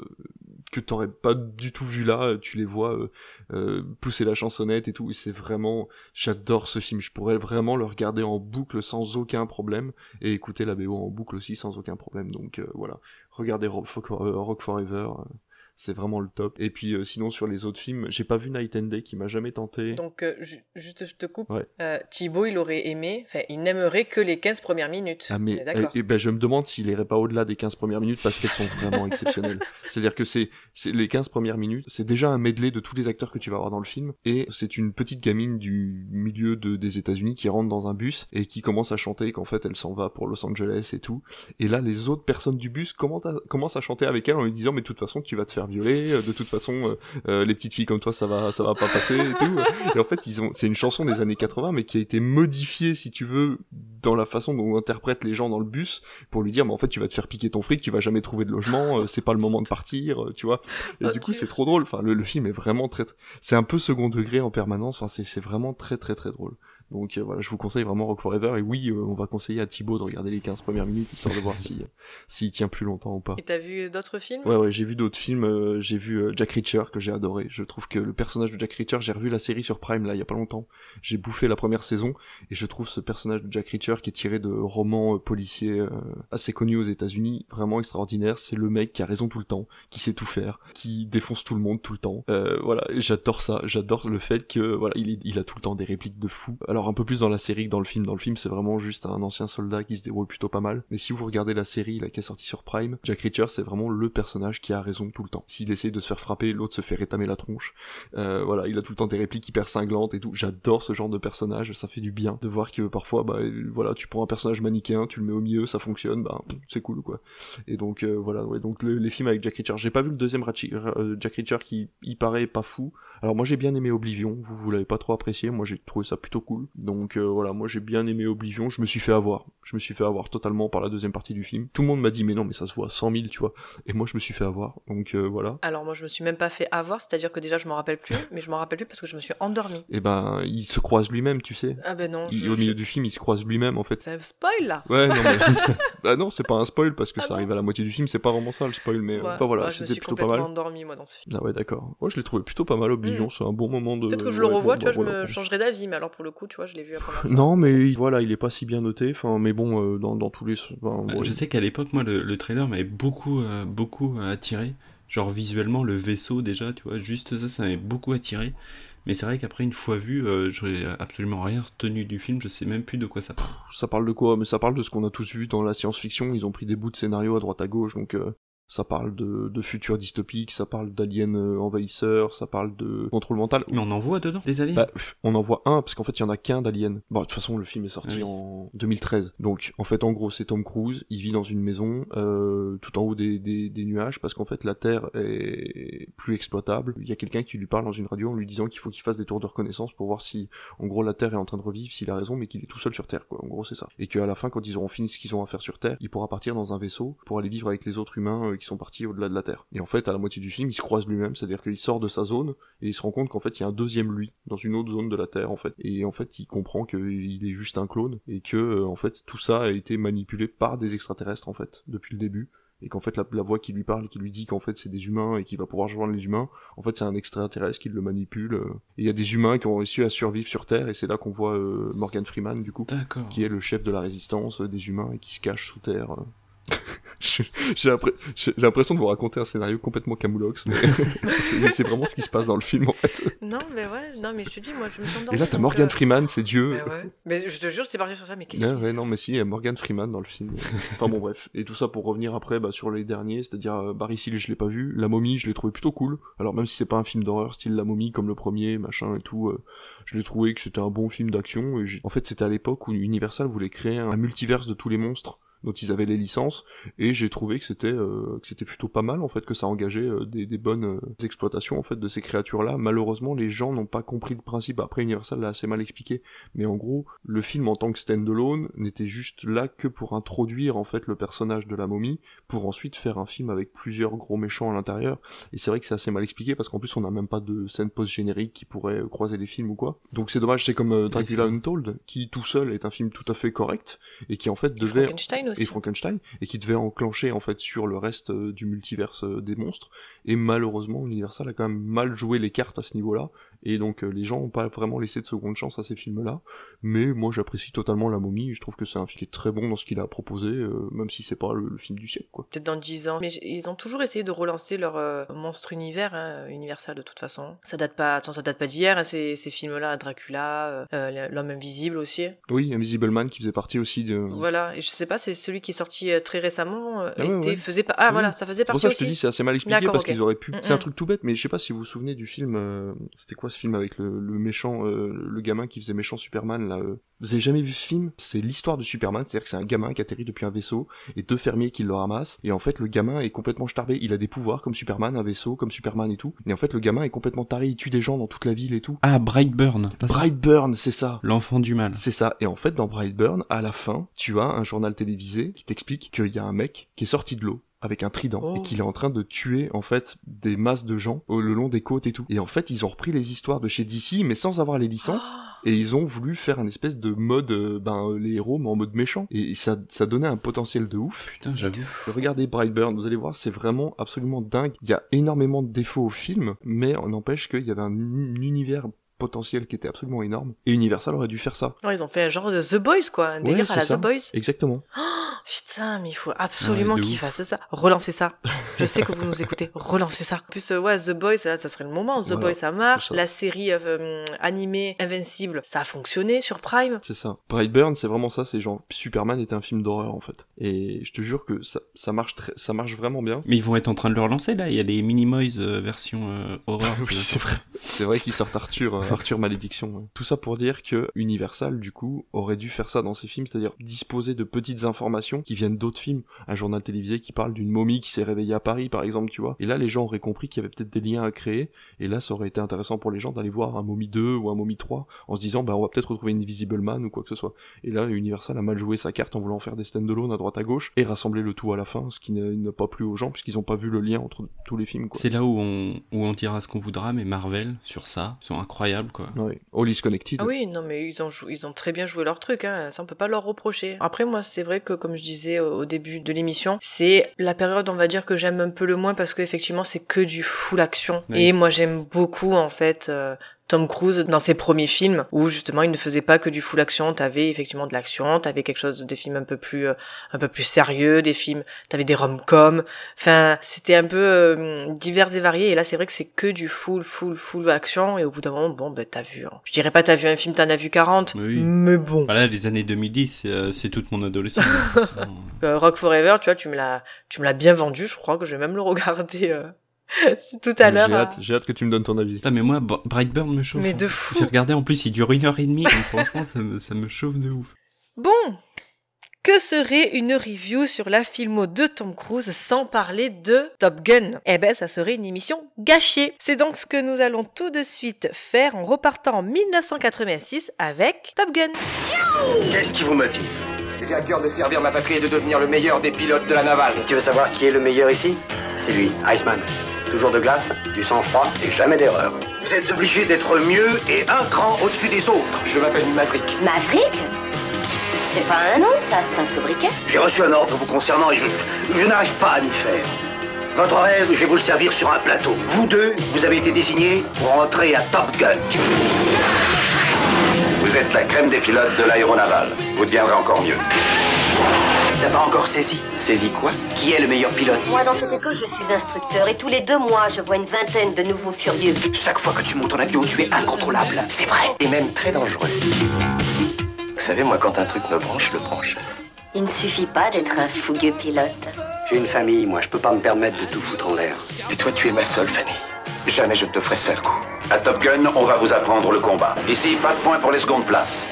que t'aurais pas du tout vu là, tu les vois euh, euh, pousser la chansonnette et tout, et c'est vraiment j'adore ce film, je pourrais vraiment le regarder en boucle sans aucun problème et écouter la BO en boucle aussi sans aucun problème. Donc euh, voilà, regardez Rock, euh, Rock Forever. C'est vraiment le top. Et puis euh, sinon sur les autres films, j'ai pas vu Night and Day qui m'a jamais tenté. Donc, euh, ju- juste, je te coupe. Ouais. Euh, Thibaut, il aurait aimé, enfin, il n'aimerait que les 15 premières minutes. Ah mais est d'accord. eh, eh ben je me demande s'il irait pas au-delà des 15 premières minutes parce qu'elles sont vraiment exceptionnelles. C'est-à-dire que c'est c'est les 15 premières minutes, c'est déjà un medley de tous les acteurs que tu vas avoir dans le film et c'est une petite gamine du milieu de, des États-Unis qui rentre dans un bus et qui commence à chanter qu'en fait elle s'en va pour Los Angeles et tout. Et là les autres personnes du bus commencent à, commencent à chanter avec elle en lui disant mais de toute façon tu vas te faire violer, euh, de toute façon euh, euh, les petites filles comme toi ça va ça va pas passer et tout. Et en fait ils ont c'est une chanson des années 80 mais qui a été modifiée si tu veux dans la façon dont on interprète les gens dans le bus pour lui dire mais en fait tu vas te faire piquer ton fric, tu vas jamais trouver de logement, c'est pas le moment de partir, tu vois. Et du coup c'est trop drôle. Enfin le, le film est vraiment très, c'est un peu second degré en permanence. Enfin c'est vraiment très très très drôle. Donc euh, voilà, je vous conseille vraiment Rock Forever et oui, euh, on va conseiller à Thibaut de regarder les 15 premières minutes histoire de voir si s'il tient plus longtemps ou pas. Et t'as vu d'autres films? Ouais, ouais, j'ai vu d'autres films. euh, j'ai vu euh, Jack Reacher que j'ai adoré. Je trouve que le personnage de Jack Reacher, j'ai revu la série sur Prime là il y a pas longtemps. J'ai bouffé la première saison et je trouve ce personnage de Jack Reacher qui est tiré de romans euh, policiers euh, assez connus aux États-Unis vraiment extraordinaire. C'est le mec qui a raison tout le temps, qui sait tout faire, qui défonce tout le monde tout le temps. Euh, voilà, j'adore ça. J'adore le fait que voilà, il, il a tout le temps des répliques de fou. Alors un peu plus dans la série que dans le film. Dans le film, c'est vraiment juste un ancien soldat qui se débrouille plutôt pas mal. Mais si vous regardez la série là qui est sortie sur Prime, Jack Reacher, c'est vraiment le personnage qui a raison tout le temps. S'il essaye de se faire frapper, l'autre se fait rétamer la tronche. Euh, voilà, il a tout le temps des répliques hyper cinglantes et tout. J'adore ce genre de personnage, ça fait du bien de voir que parfois, bah voilà, tu prends un personnage manichéen, tu le mets au milieu, ça fonctionne, bah c'est cool quoi. Et donc euh, voilà, ouais, donc le- les films avec Jack Reacher, j'ai pas vu le deuxième euh, Jack Reacher qui il paraît pas fou. Alors moi j'ai bien aimé Oblivion, vous vous l'avez pas trop apprécié, moi j'ai trouvé ça plutôt cool. Donc euh, voilà, moi j'ai bien aimé Oblivion, je me suis fait avoir, je me suis fait avoir totalement par la deuxième partie du film. Tout le monde m'a dit mais non mais ça se voit à 100 000 tu vois, et moi je me suis fait avoir. Donc euh, voilà. Alors moi je me suis même pas fait avoir, c'est-à-dire que déjà je m'en rappelle plus, mais je m'en rappelle plus parce que je me suis endormie. Et ben il se croise lui-même, tu sais. Ah ben non. Il- je- au milieu je- du film, il se croise lui-même en fait. C'est un spoil là Ouais, non mais bah non, c'est pas un spoil parce que Ah ça non arrive à la moitié du film, c'est pas vraiment ça le spoil, mais Ouais. enfin, voilà, je me c'était suis plutôt pas mal. endormi moi dans ce film. Ah ouais, d'accord. Moi, je l'ai trouvé plutôt pas mal, Oblivion, Mm. c'est un bon moment de. Peut-être que je le revois, bon, tu vois, bah, je voilà, me changerai d'avis, mais alors pour le coup, tu vois, je l'ai vu la première fois. Non, mais voilà, il est pas si bien noté. Enfin, mais bon, euh, dans, dans tous les. enfin, Euh, ouais. Je sais qu'à l'époque, moi, le, le trailer m'avait beaucoup, euh, beaucoup attiré. Genre visuellement, le vaisseau déjà, tu vois, juste ça, ça m'avait beaucoup attiré. Mais c'est vrai qu'après, une fois vu, euh, j'aurais absolument rien retenu du film, je sais même plus de quoi ça parle. Ça parle de quoi? Mais ça parle de ce qu'on a tous vu dans la science-fiction. Ils ont pris des bouts de scénario à droite à gauche, donc euh, ça parle de, de futurs dystopiques, ça parle d'aliens euh, envahisseurs, ça parle de contrôle mental. Mais on en voit dedans, des aliens Bah, on en voit un, parce qu'en fait, il y en a qu'un d'Alien. Bon, de toute façon, le film est sorti oui. en 2013. Donc, en fait, en gros, c'est Tom Cruise, il vit dans une maison, euh, tout en haut des, des, des nuages, parce qu'en fait, la Terre est plus exploitable. Il y a quelqu'un qui lui parle dans une radio en lui disant qu'il faut qu'il fasse des tours de reconnaissance pour voir si, en gros, la Terre est en train de revivre, s'il a raison, mais qu'il est tout seul sur Terre, quoi. En gros, c'est ça. Et qu'à la fin, quand ils auront fini ce qu'ils ont à faire sur Terre, il pourra partir dans un vaisseau pour aller vivre avec les autres humains euh, qui sont partis au-delà de la Terre. Et en fait, à la moitié du film, il se croise lui-même, c'est-à-dire qu'il sort de sa zone, et il se rend compte qu'en fait il y a un deuxième lui dans une autre zone de la Terre en fait et en fait il comprend qu'il est juste un clone et que euh, en fait tout ça a été manipulé par des extraterrestres en fait depuis le début et qu'en fait la, la voix qui lui parle qui lui dit qu'en fait c'est des humains et qu'il va pouvoir rejoindre les humains en fait c'est un extraterrestre qui le manipule euh. et il y a des humains qui ont réussi à survivre sur Terre et c'est là qu'on voit euh, Morgan Freeman du coup qui est le chef de la résistance euh, des humains et qui se cache sous terre. J'ai l'impression de vous raconter un scénario complètement camoulox, mais c'est vraiment ce qui se passe dans le film en fait. Non, mais ouais, non, mais je te dis, moi, je me suis Et endormie. là, t'as Morgan euh, Freeman, c'est Dieu. Mais ouais. Mais je te jure, j'étais parti sur ça, mais qu'est-ce Ouais, qu'il ouais, non, mais si, il y a Morgan Freeman dans le film. enfin bon, bref. Et tout ça pour revenir après bah, sur les derniers, c'est-à-dire euh, Barry Seal, je l'ai pas vu. La momie, je l'ai trouvé plutôt cool. Alors même si c'est pas un film d'horreur style La momie comme le premier, machin et tout, euh, je l'ai trouvé que c'était un bon film d'action. Et en fait, c'était à l'époque où Universal voulait créer un multiverse de tous les monstres dont ils avaient les licences et j'ai trouvé que c'était euh, que c'était plutôt pas mal en fait que ça engageait euh, des, des bonnes euh, exploitations en fait de ces créatures là malheureusement les gens n'ont pas compris le principe. Après Universal l'a assez mal expliqué mais en gros le film en tant que standalone n'était juste là que pour introduire en fait le personnage de la momie pour ensuite faire un film avec plusieurs gros méchants à l'intérieur. Et c'est vrai que c'est assez mal expliqué parce qu'en plus on n'a même pas de scène post générique qui pourrait croiser les films ou quoi. Donc c'est dommage c'est comme euh, Dracula Untold qui tout seul est un film tout à fait correct et qui en fait devait Frankenstein aussi. et Frankenstein et qui devait enclencher en fait sur le reste euh, du multiverse euh, des monstres et malheureusement Universal a quand même mal joué les cartes à ce niveau-là et donc euh, les gens ont pas vraiment laissé de seconde chance à ces films-là mais moi j'apprécie totalement La Momie je trouve que c'est un film qui est très bon dans ce qu'il a proposé euh, même si c'est pas le, le film du siècle quoi. Peut-être dans 10 ans. Mais ils ont toujours essayé de relancer leur euh, monstre univers, hein, Universal de toute façon. Ça date pas, attends, ça date pas d'hier, hein, ces, ces films-là, Dracula, euh, l'homme invisible aussi. Oui, Invisible Man qui faisait partie aussi de Voilà, et je sais pas, c'est celui qui est sorti euh, très récemment, euh, Ah était, ouais. faisait pas, ah Oui. voilà, ça faisait C'est pour partie ça que je te aussi. dis, c'est assez mal expliqué parce qu'ils auraient pu. Mm, C'est un mm. truc tout bête, mais je sais pas si vous vous souvenez du film. euh, C'était quoi ce film avec le, le méchant, euh, le gamin qui faisait méchant Superman là euh. Vous avez jamais vu ce film? C'est l'histoire de Superman, c'est-à-dire que c'est un gamin qui atterrit depuis un vaisseau et deux fermiers qui le ramassent. Et en fait, le gamin est complètement starbé. Il a des pouvoirs comme Superman, un vaisseau comme Superman et tout. Et en fait, le gamin est complètement taré. Il tue des gens dans toute la ville et tout. Ah, Brightburn. Brightburn, c'est ça. L'enfant du mal. C'est ça. Et en fait, dans Brightburn, à la fin, tu as un journal télévisé qui t'explique qu'il y a un mec qui est sorti de l'eau avec un trident Oh. et qu'il est en train de tuer en fait des masses de gens au le long des côtes et tout. Et en fait, ils ont repris les histoires de chez DC mais sans avoir les licences et ils ont voulu faire un espèce de mode euh, ben les héros mais en mode méchant et ça ça donnait un potentiel de ouf. Putain, j'avoue. Regardez Brightburn, vous allez voir, c'est vraiment absolument dingue. Il y a énormément de défauts au film, mais on n'empêche qu'il y avait un un univers potentiel qui était absolument énorme. Et Universal aurait dû faire ça. Non, ils ont fait un genre de The Boys, quoi, un délire Ouais, à la ça. The Boys. Exactement. Putain, mais il faut absolument Ouais, qu'ils fassent ça. Relancez ça. Je sais que vous nous écoutez. Relancez ça. En plus, euh, ouais, The Boys, ça, ça serait le moment. The Voilà, Boys, ça marche. ça. La série euh, euh, animée Invincible, ça a fonctionné sur Prime. C'est ça. Brightburn, c'est vraiment ça, c'est genre Superman était un film d'horreur en fait. Et je te jure que ça, ça marche très, ça marche vraiment bien. Mais ils vont être en train de le relancer là, il y a les Minimoys euh, version euh, horreur. oui, c'est vrai. C'est vrai qu'ils sortent Arthur, euh, Arthur Malédiction. ouais. Tout ça pour dire que Universal, du coup, aurait dû faire ça dans ses films, c'est-à-dire disposer de petites informations qui viennent d'autres films. Un journal télévisé qui parle d'une momie qui s'est réveillée à Paris, par exemple, tu vois. Et là, les gens auraient compris qu'il y avait peut-être des liens à créer. Et là, ça aurait été intéressant pour les gens d'aller voir un Mommy 2 ou un Mommy 3 en se disant, bah, on va peut-être retrouver une Invisible Man ou quoi que ce soit. Et là, Universal a mal joué sa carte en voulant faire des stand-alone à droite à gauche et rassembler le tout à la fin, ce qui n'a pas plu aux gens puisqu'ils n'ont pas vu le lien entre tous les films, quoi. C'est là où on, où on dira ce qu'on voudra, mais Marvel, sur ça, ils sont incroyables, quoi. Ouais. All is Connected. Ah oui, non, mais ils ont, ils ont très bien joué leur truc, hein. ça on peut pas leur reprocher. Après, moi, c'est vrai que, comme je disais au début de l'émission, c'est la période, on va dire, que j'aime un peu le moins parce qu'effectivement, c'est que du full action. Oui. Et moi, j'aime beaucoup, en fait, euh, Tom Cruise dans ses premiers films où justement il ne faisait pas que du full action, t'avais effectivement de l'action, t'avais quelque chose des films un peu plus euh, un peu plus sérieux, des films, t'avais des rom-coms, enfin c'était un peu euh, divers et varié et là c'est vrai que c'est que du full full full action et au bout d'un moment bon ben t'as vu, hein. je dirais pas t'as vu un film t'en as vu 40, Oui. mais bon. Voilà, les années 2010, c'est, euh, c'est toute mon adolescence. Euh, Rock Forever, tu vois, tu me l'as tu me l'as bien vendu, je crois que je vais même le regarder euh, c'est tout à l'heure. J'ai hâte, j'ai hâte que tu me donnes ton avis. Putain, mais moi, Br- Brightburn me chauffe. Mais hein. de fou. J'ai regardé, en plus, il dure une heure et demie, donc franchement, ça me, ça me chauffe de ouf. Bon, que serait une review sur la filmo de Tom Cruise sans parler de Top Gun? Eh ben, ça serait une émission gâchée. C'est donc ce que nous allons tout de suite faire en repartant en 1986 avec Top Gun. Qu'est-ce qui vous motive J'ai à cœur de servir ma patrie et de devenir le meilleur des pilotes de la navale. Tu veux savoir qui est le meilleur ici? C'est lui, Iceman. Toujours de glace, du sang-froid et jamais d'erreur. Vous êtes obligé d'être mieux et un cran au-dessus des autres. Je m'appelle Maverick. Maverick C'est pas un nom, ça, c'est un sobriquet. J'ai reçu un ordre vous concernant et je, je n'arrive pas à m'y faire. Votre rêve, je vais vous le servir sur un plateau. Vous deux, vous avez été désignés pour entrer à Top Gun. Vous êtes la crème des pilotes de l'aéronaval. Vous deviendrez encore mieux. T'as pas encore saisi Saisi quoi? Qui est le meilleur pilote? Moi, dans cette école, je suis instructeur et tous les deux mois, je vois une vingtaine de nouveaux furieux. Chaque fois que tu montes en avion, tu es incontrôlable. C'est vrai. Et même très dangereux. Vous savez, moi, quand un truc me branche, je le branche. Il ne suffit pas d'être un fougueux pilote. J'ai une famille, moi, je peux pas me permettre de tout foutre en l'air. Et toi, tu es ma seule famille. Jamais je ne te ferai seul coup. À Top Gun, on va vous apprendre le combat. Ici, pas de points pour les secondes places.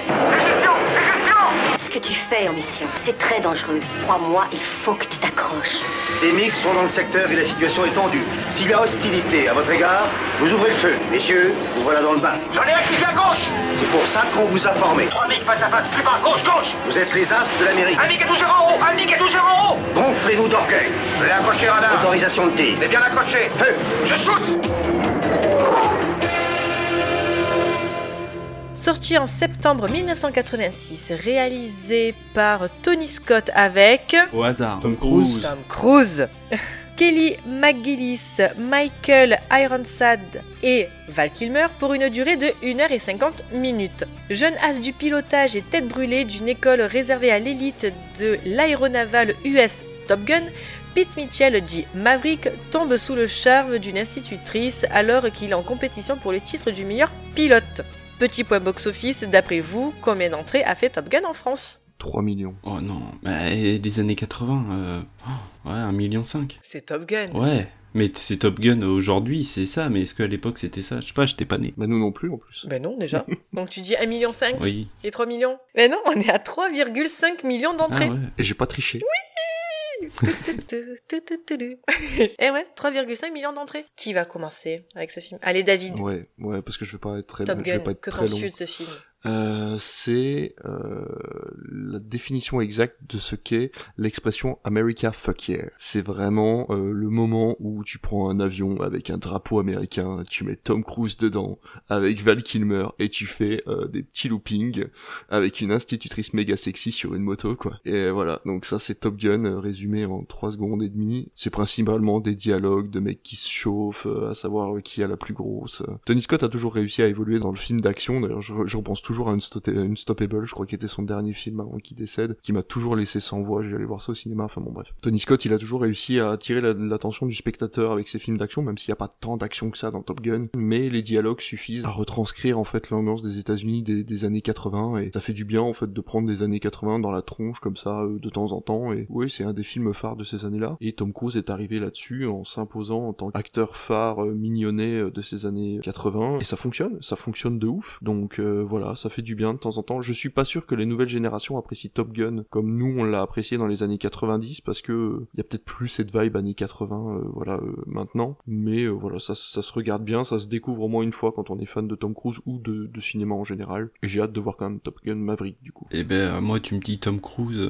Que tu fais en mission, c'est très dangereux. Crois-moi, il faut que tu t'accroches. Des MiG sont dans le secteur et la situation est tendue. S'il y a hostilité à votre égard, vous ouvrez le feu. Messieurs, vous voilà dans le bain. J'en ai un qui vient à gauche C'est pour ça qu'on vous a formé. Trois MiG face à face, plus bas, gauche, gauche Vous êtes les as de l'Amérique. Un MiG est 12 en haut Un MiG est 12 en haut Gonflez-nous d'orgueil. Radar. Autorisation de tir. C'est bien accroché. Feu Je shoot Sorti en septembre 1986, réalisé par Tony Scott avec Au hasard, Tom Cruise. Tom Cruise, Kelly McGillis, Michael Ironside et Val Kilmer pour une durée de 1h50 minutes. Jeune as du pilotage et tête brûlée d'une école réservée à l'élite de l'aéronaval US Top Gun, Pete Mitchell dit Maverick tombe sous le charme d'une institutrice alors qu'il est en compétition pour le titre du meilleur pilote. Petit point box-office, d'après vous, combien d'entrées a fait Top Gun en France 3 millions. Oh non, bah, les années 80, euh, oh, ouais, 1,5 million. C'est Top Gun. Ouais, mais c'est Top Gun aujourd'hui, c'est ça, mais est-ce qu'à l'époque c'était ça? Je sais pas, j'étais pas né. Bah nous non plus en plus. Ben non, déjà. Donc tu dis 1,5 million Oui. et 3 millions Ben non, on est à 3,5 millions Ah d'entrées. ouais. Et j'ai pas triché. Eh ouais, 3,5 millions d'entrées. Qui va commencer avec ce film? Allez, David. Ouais, ouais, parce que je vais pas être très, Top je vais Gun, pas être que très long. de ce film? Euh, c'est euh, la définition exacte de ce qu'est l'expression America fuck yeah. C'est vraiment euh, le moment où tu prends un avion avec un drapeau américain, tu mets Tom Cruise dedans avec Val Kilmer et tu fais euh, des petits loopings avec une institutrice méga sexy sur une moto quoi. Et voilà, donc ça c'est Top Gun euh, résumé en 3 secondes et demie. C'est principalement des dialogues de mecs qui se chauffent, à savoir qui a la plus grosse. Tony Scott a toujours réussi à évoluer dans le film d'action, d'ailleurs je, je repense toujours à Unstoppable, je crois qu'il était son dernier film avant qu'il décède, qui m'a toujours laissé sans voix, j'ai allé voir ça au cinéma, enfin bon bref. Tony Scott, il a toujours réussi à attirer la- l'attention du spectateur avec ses films d'action, même s'il n'y a pas tant d'action que ça dans Top Gun, mais les dialogues suffisent à retranscrire en fait l'ambiance des États-Unis des, des années 80, et ça fait du bien en fait de prendre des années 80 dans la tronche comme ça euh, de temps en temps, et oui c'est un des films phares de ces années-là, et Tom Cruise est arrivé là-dessus en s'imposant en tant qu'acteur phare euh, mignonnet euh, de ces années 80, et ça fonctionne, ça fonctionne de ouf, donc euh, voilà, ça fait du bien de temps en temps. Je suis pas sûr que les nouvelles générations apprécient Top Gun comme nous on l'a apprécié dans les années 90 parce que il y a peut-être plus cette vibe années 80 voilà maintenant, mais voilà ça, ça se regarde bien, ça se découvre au moins une fois quand on est fan de Tom Cruise ou de, de cinéma en général. Et j'ai hâte de voir quand même Top Gun Maverick du coup. Et eh ben moi tu me dis Tom Cruise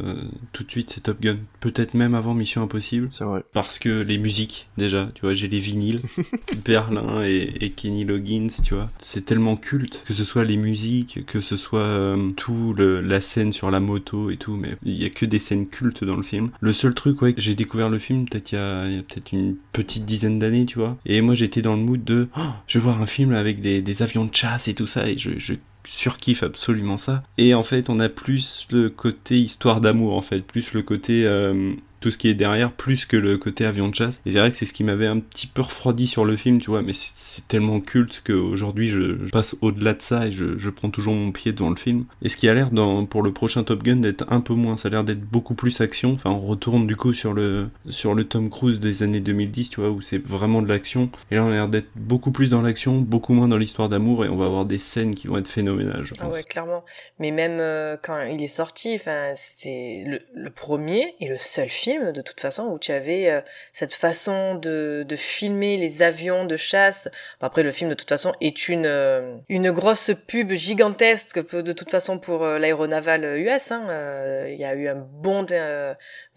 tout de suite c'est Top Gun, peut-être même avant Mission Impossible. C'est vrai. Parce que les musiques déjà, tu vois, j'ai les vinyles, Berlin et, Kenny Loggins, tu vois, c'est tellement culte que ce soit les musiques, que ce soit euh, tout le, la scène sur la moto et tout, mais il y a que des scènes cultes dans le film. Le seul truc, ouais, que j'ai découvert le film peut-être il y a, peut-être une petite dizaine d'années, tu vois, et moi j'étais dans le mood de, oh, je vais voir un film avec des, des avions de chasse et tout ça, et je, je surkiffe absolument ça. Et en fait, on a plus le côté histoire d'amour, en fait, plus le côté euh, tout ce qui est derrière plus que le côté avion de chasse. Et c'est vrai que c'est ce qui m'avait un petit peu refroidi sur le film, tu vois, mais c'est tellement culte qu'aujourd'hui je, je passe au-delà de ça et je, je, prends toujours mon pied devant le film. Et ce qui a l'air pour le prochain Top Gun d'être un peu moins, ça a l'air d'être beaucoup plus action. Enfin, on retourne du coup sur le, sur le Tom Cruise des années 2010, tu vois, où c'est vraiment de l'action. Et là, on a l'air d'être beaucoup plus dans l'action, beaucoup moins dans l'histoire d'amour et on va avoir des scènes qui vont être phénoménales, je pense. Ouais, clairement. Mais même euh, quand il est sorti, enfin, c'était le, le premier et le seul film de toute façon où tu avais euh, cette façon de, de filmer les avions de chasse. après le film de toute façon est une euh, une grosse pub gigantesque de toute façon pour euh, l'aéronaval US. Hein. Il y a eu un bond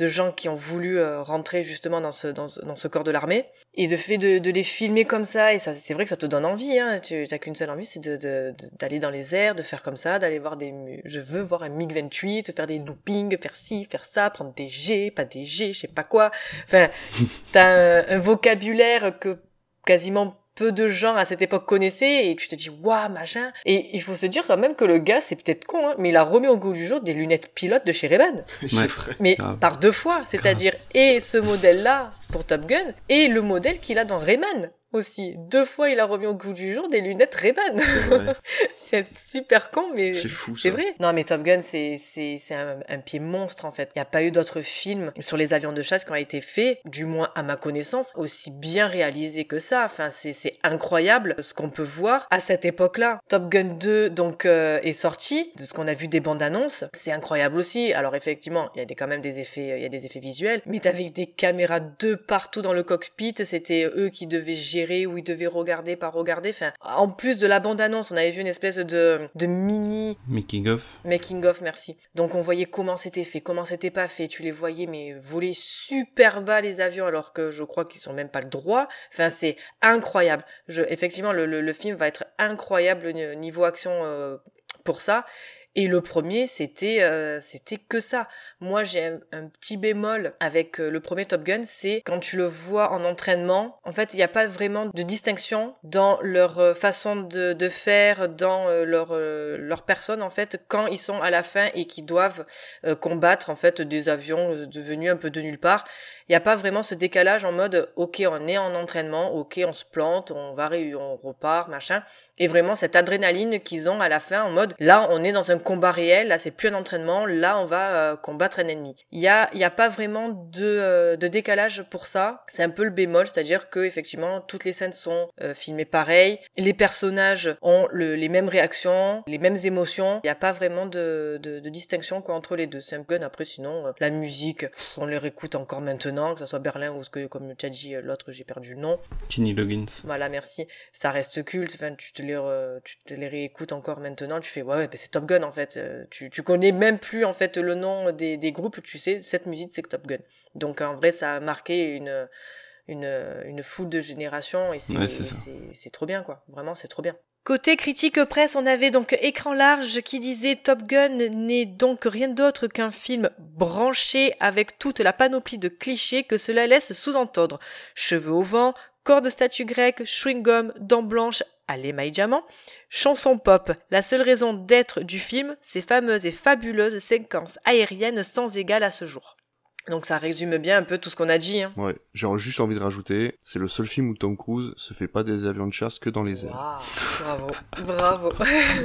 de, de gens qui ont voulu rentrer justement dans ce dans, dans ce corps de l'armée et de fait de, de les filmer comme ça et ça c'est vrai que ça te donne envie. Hein. Tu n'as qu'une seule envie c'est de d'aller dans les airs, de faire comme ça, d'aller voir des je veux voir un MiG 28, faire des loopings, faire ci, faire ça, prendre des G, pas des G, je sais pas quoi. Enfin, t'as un, un vocabulaire que quasiment peu de gens à cette époque connaissaient et tu te dis waouh machin. Et il faut se dire quand même que le gars c'est peut-être con hein, mais il a remis au goût du jour des lunettes pilotes de chez Ray-Ban. Mais par deux fois c'est-à-dire et ce modèle là pour Top Gun et le modèle qu'il a dans Rayman aussi. Deux fois, il a remis au goût du jour des lunettes Ray-Ban. C'est super con, mais c'est fou. C'est vrai. Non, mais Top Gun, c'est c'est c'est un, un, pied monstre en fait. Il n'y a pas eu d'autres films sur les avions de chasse qui ont été faits, du moins à ma connaissance, aussi bien réalisés que ça. Enfin, c'est c'est incroyable ce qu'on peut voir à cette époque-là. Top Gun 2 donc euh, est sorti, de ce qu'on a vu des bandes annonces, c'est incroyable aussi. Alors effectivement, il y a des, quand même des effets, il y a des effets visuels, mais avec des caméras de partout dans le cockpit. C'était eux qui devaient gérer où il devait regarder par regarder. Enfin, en plus de la bande-annonce, on avait vu une espèce de, de mini... Making of. Making of, merci. Donc on voyait comment c'était fait, comment c'était pas fait. Tu les voyais, mais voler super bas les avions, alors que je crois qu'ils sont même pas le droit. Enfin, c'est incroyable. Je, effectivement, le, le, film va être incroyable niveau action euh, pour ça. Et le premier, c'était euh, c'était que ça. Moi, j'ai un, petit bémol avec euh, le premier Top Gun, c'est quand tu le vois en entraînement, en fait, il n'y a pas vraiment de distinction dans leur euh, façon de, faire, dans leur leur personne en fait, quand ils sont à la fin et qu'ils doivent combattre en fait des avions devenus un peu de nulle part il n'y a pas vraiment ce décalage en mode ok on est en entraînement, ok on se plante, on va on repart, machin. Et vraiment cette adrénaline qu'ils ont à la fin en mode là on est dans un combat réel, là c'est plus un entraînement, là on va euh, combattre un ennemi. Il y a, pas vraiment de, euh, de décalage pour ça. C'est un peu le bémol, c'est-à-dire que effectivement toutes les scènes sont euh, filmées pareil, les personnages ont le, les mêmes réactions, les mêmes émotions. Il n'y a pas vraiment de, distinction entre les deux. C'est un après sinon la musique, on les réécoute encore maintenant que ça soit Berlin ou ce que, comme tu as dit, l'autre, j'ai perdu le nom. Kenny Loggins. Voilà, merci. Ça reste culte. Enfin, tu te les, tu te les réécoutes encore maintenant. Tu fais, ouais, ouais ben, c'est Top Gun, en fait. Euh, tu, tu connais même plus, en fait, le nom des, des groupes. Tu sais, cette musique, c'est Top Gun. Donc, en vrai, ça a marqué une, une, une foule de générations et c'est, c'est trop bien, quoi. Vraiment, c'est trop bien. Côté critique presse, on avait donc Écran large qui disait Top Gun n'est donc rien d'autre qu'un film branché avec toute la panoplie de clichés que cela laisse sous-entendre. Cheveux au vent, corps de statue grecque, chewing-gum, dents blanches à l'émail diamant, chanson pop. La seule raison d'être du film, ces fameuses et fabuleuses séquences aériennes sans égal à ce jour. Donc ça résume bien un peu tout ce qu'on a dit. Hein. Ouais, j'ai juste envie de rajouter, c'est le seul film où Tom Cruise se fait pas des avions de chasse que dans les airs. bravo, bravo.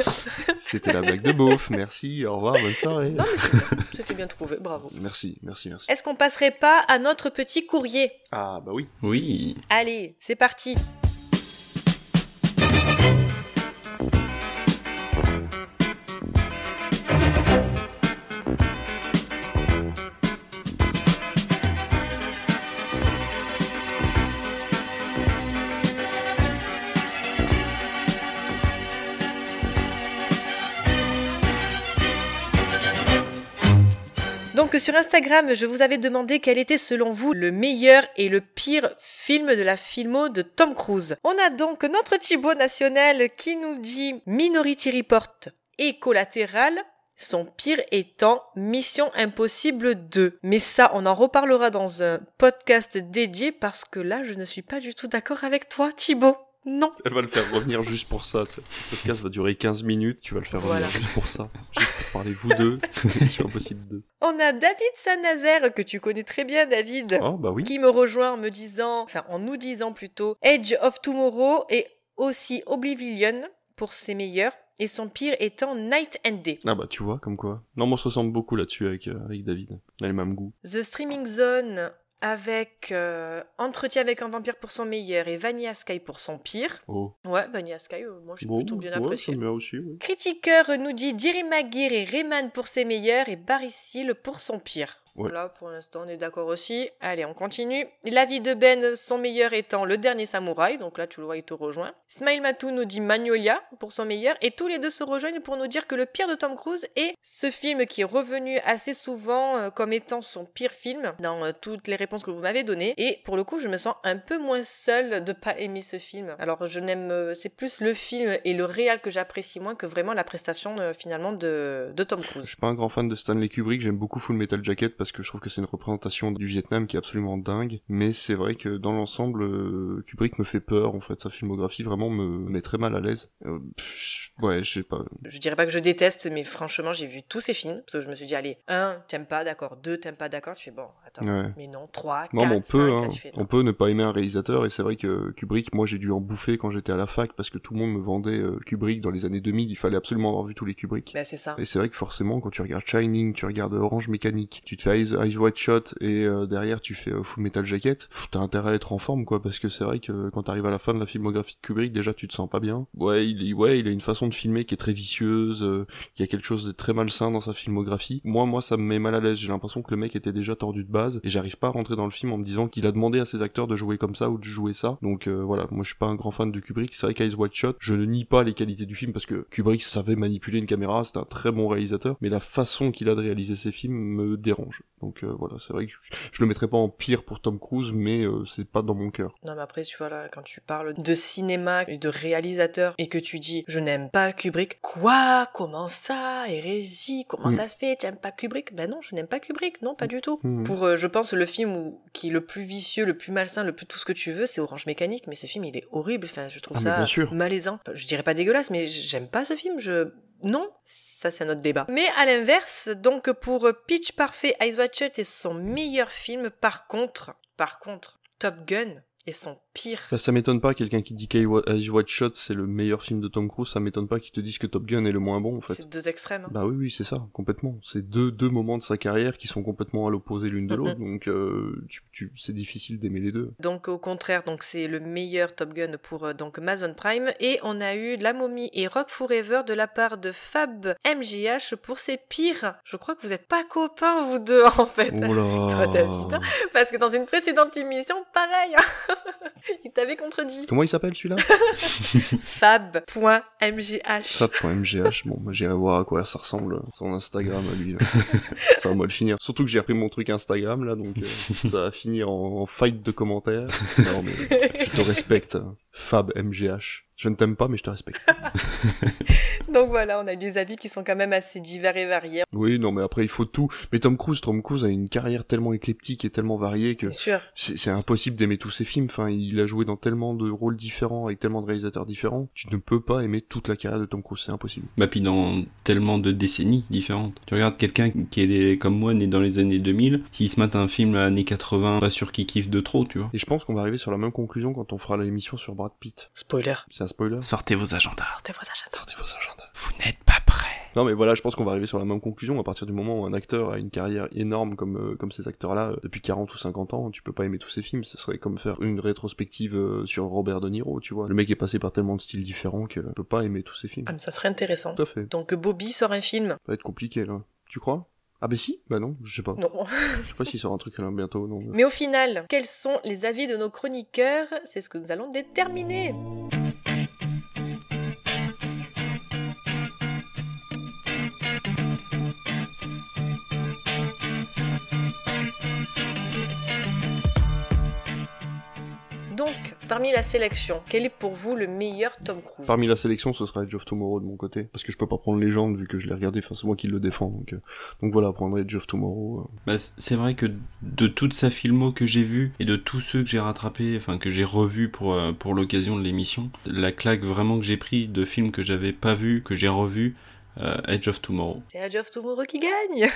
C'était la blague de beauf, merci, au revoir, bonne soirée. Non c'était bien trouvé, bravo. Merci, merci, merci. Est-ce qu'on passerait pas à notre petit courrier? Ah bah oui. Oui. Allez, c'est parti. Sur Instagram, je vous avais demandé quel était selon vous le meilleur et le pire film de la filmo de Tom Cruise. On a donc notre Thibaut national qui nous dit Minority Report et Collatéral, son pire étant Mission Impossible 2. Mais ça, on en reparlera dans un podcast dédié parce que là, je ne suis pas du tout d'accord avec toi, Thibaut. Non. Elle va le faire revenir juste pour ça. Le podcast va durer 15 minutes, tu vas le faire revenir juste pour ça. Juste pour parler vous deux. Mission Impossible 2. On a David Sanazer, que tu connais très bien, David. Oh, bah oui. Qui me rejoint en me disant, enfin, en nous disant plutôt, Edge of Tomorrow et aussi Oblivion pour ses meilleurs. Et son pire étant Night and Day. Ah bah tu vois, comme quoi. Non, moi, on se ressemble beaucoup là-dessus avec, euh, avec David. On a les mêmes goûts. The Streaming Zone avec euh, Entretien avec un vampire pour son meilleur et Vanilla Sky pour son pire. Oh. Ouais, Vanilla Sky, euh, moi j'ai Bon, plutôt bien ouais, apprécié. aussi, ouais. Critiqueur nous dit Jerry Maguire et Rayman pour ses meilleurs et Barry Seal pour son pire. Ouais. Là, pour l'instant, on est d'accord aussi. Allez, on continue. L'avis de Ben, son meilleur étant Le Dernier Samouraï. Donc là, tu le vois, il te rejoint. Smile Matou nous dit Magnolia pour son meilleur. Et tous les deux se rejoignent pour nous dire que le pire de Tom Cruise est ce film qui est revenu assez souvent euh, comme étant son pire film dans euh, toutes les réponses que vous m'avez données. Et pour le coup, je me sens un peu moins seule de pas aimer ce film. Alors, je n'aime, euh, c'est plus le film et le réal que j'apprécie moins que vraiment la prestation finalement de, de Tom Je Cruise. suis pas un grand fan de Stanley Kubrick, j'aime beaucoup Full Metal Jacket parce que je trouve que c'est une représentation du Vietnam qui est absolument dingue, mais c'est vrai que dans l'ensemble, euh, Kubrick me fait peur en fait, sa filmographie vraiment me met très mal à l'aise. Euh, ouais, je sais pas. Je dirais pas que je déteste, mais franchement, j'ai vu tous ces films. Parce que je me suis dit, allez, un, t'aimes pas, d'accord, deux, t'aimes pas, d'accord. Tu fais, bon, attends, Ouais. mais non, trois, Non, mais on quatre, peut, cinq, hein, fais, non. on peut ne pas aimer un réalisateur, et c'est vrai que Kubrick, moi j'ai dû en bouffer quand j'étais à la fac parce que tout le monde me vendait euh, Kubrick dans les années 2000, il fallait absolument avoir vu tous les Kubrick. Bah, c'est ça. Et c'est vrai que forcément, quand tu regardes Shining, tu regardes Orange Mécanique, tu te fais Eyes, Eyes Wide Shut et euh, derrière tu fais euh, Full Metal Jacket, t'as intérêt à être en forme quoi, parce que c'est vrai que quand t'arrives à la fin de la filmographie de Kubrick, déjà tu te sens pas bien. Ouais, il, ouais, il a une façon de filmer qui est très vicieuse, euh, il y a quelque chose de très malsain dans sa filmographie. Moi, moi, ça me met mal à l'aise. J'ai l'impression que le mec était déjà tordu de base et j'arrive pas à rentrer dans le film en me disant qu'il a demandé à ses acteurs de jouer comme ça ou de jouer ça. Donc euh, voilà, moi je suis pas un grand fan de Kubrick. C'est vrai qu'Eyes Wide Shut, je ne nie pas les qualités du film parce que Kubrick savait manipuler une caméra, c'était un très bon réalisateur, mais la façon qu'il a de réaliser ses films me dérange. Donc euh, voilà, c'est vrai que je, je le mettrais pas en pire pour Tom Cruise, mais euh, c'est pas dans mon cœur. Non, mais après, tu vois, là, quand tu parles de cinéma et de réalisateur et que tu dis, je n'aime pas Kubrick, quoi? Comment ça? Hérésie? Comment Mm. ça se fait? Tu aimes pas Kubrick? Ben non, je n'aime pas Kubrick. Non, pas du tout. Mm. Pour, euh, je pense, le film où, qui est le plus vicieux, le plus malsain, le plus tout ce que tu veux, c'est Orange Mécanique, mais ce film, il est horrible. Enfin, je trouve Ah, ça malaisant. Je dirais pas dégueulasse, mais j'aime pas ce film. Je, non. Ça, c'est un autre débat. Mais à l'inverse, donc, pour Pitch Parfait, Ice Watch Shut est son meilleur film. Par contre, par contre, Top Gun est son pire. Bah, ça m'étonne pas, quelqu'un qui dit qu'Eyes Wide Shut c'est le meilleur film de Tom Cruise, ça m'étonne pas qu'il te dise que Top Gun est le moins bon en fait. C'est deux extrêmes. hein. Bah oui, oui, c'est ça, complètement. C'est deux, deux moments de sa carrière qui sont complètement à l'opposé l'une de l'autre, donc euh, tu, tu, c'est difficile d'aimer les deux. Donc au contraire, donc c'est le meilleur Top Gun pour euh, donc Amazon Prime et on a eu La Momie et Rock Forever de la part de Fab MGH pour ses pires. Je crois que vous êtes pas copains vous deux en fait. Là Toi David, parce que dans une précédente émission, pareil, hein. il t'avait contredit. Comment il s'appelle celui-là Fab.mgh. Fab.mgh, bon, moi j'irai voir à quoi ça ressemble, son Instagram à lui. là. ça va mal finir. Surtout que j'ai repris mon truc Instagram là, donc euh, ça va finir en, en fight de commentaires. Non mais je te respecte. Fab.mgh. Je ne t'aime pas, mais je te respecte. Donc voilà, on a des avis qui sont quand même assez divers et variés. Oui, non, mais après, il faut tout. Mais Tom Cruise, Tom Cruise a une carrière tellement éclectique et tellement variée que c'est impossible d'aimer tous ses films. Enfin, il a joué dans tellement de rôles différents avec tellement de réalisateurs différents. Tu ne peux pas aimer toute la carrière de Tom Cruise, c'est impossible. Bah puis dans tellement de décennies différentes. Tu regardes quelqu'un qui est comme moi, né dans les années 2000, s'il se mate un film à années 80, pas sûr qu'il kiffe de trop, tu vois. Et je pense qu'on va arriver sur la même conclusion quand on fera l'émission sur Brad Pitt. Spoiler. C'est Sortez vos agendas. Sortez vos agendas. Sortez vos agendas. Vous n'êtes pas prêts. Non mais voilà, je pense qu'on va arriver sur la même conclusion à partir du moment où un acteur a une carrière énorme comme euh, comme ces acteurs-là euh, depuis 40 ou 50 ans, tu peux pas aimer tous ses films, ce serait comme faire une rétrospective euh, sur Robert De Niro, tu vois. Le mec est passé par tellement de styles différents que tu peux pas aimer tous ses films. Ah, mais ça serait intéressant. Tout à fait. Donc Bobby sort un film. Ça va être compliqué là. Tu crois? Ah bah si Bah non, je sais pas. Non. Je sais pas s'il sort un truc là bientôt, non. Mais au final, quels sont les avis de nos chroniqueurs? C'est ce que nous allons déterminer. Donc, parmi la sélection, quel est pour vous le meilleur Tom Cruise? Parmi la sélection, ce sera Edge of Tomorrow de mon côté, parce que je peux pas prendre Légende vu que je l'ai regardé, enfin c'est moi qui le défends, donc, euh, donc voilà, prendre Edge of Tomorrow. euh. Bah, c'est vrai que de toute sa filmo que j'ai vu et de tous ceux que j'ai rattrapés, enfin que j'ai revus pour, euh, pour l'occasion de l'émission, la claque vraiment que j'ai pris de films que j'avais pas vus, que j'ai revus, euh, Edge of Tomorrow. C'est Edge of Tomorrow qui gagne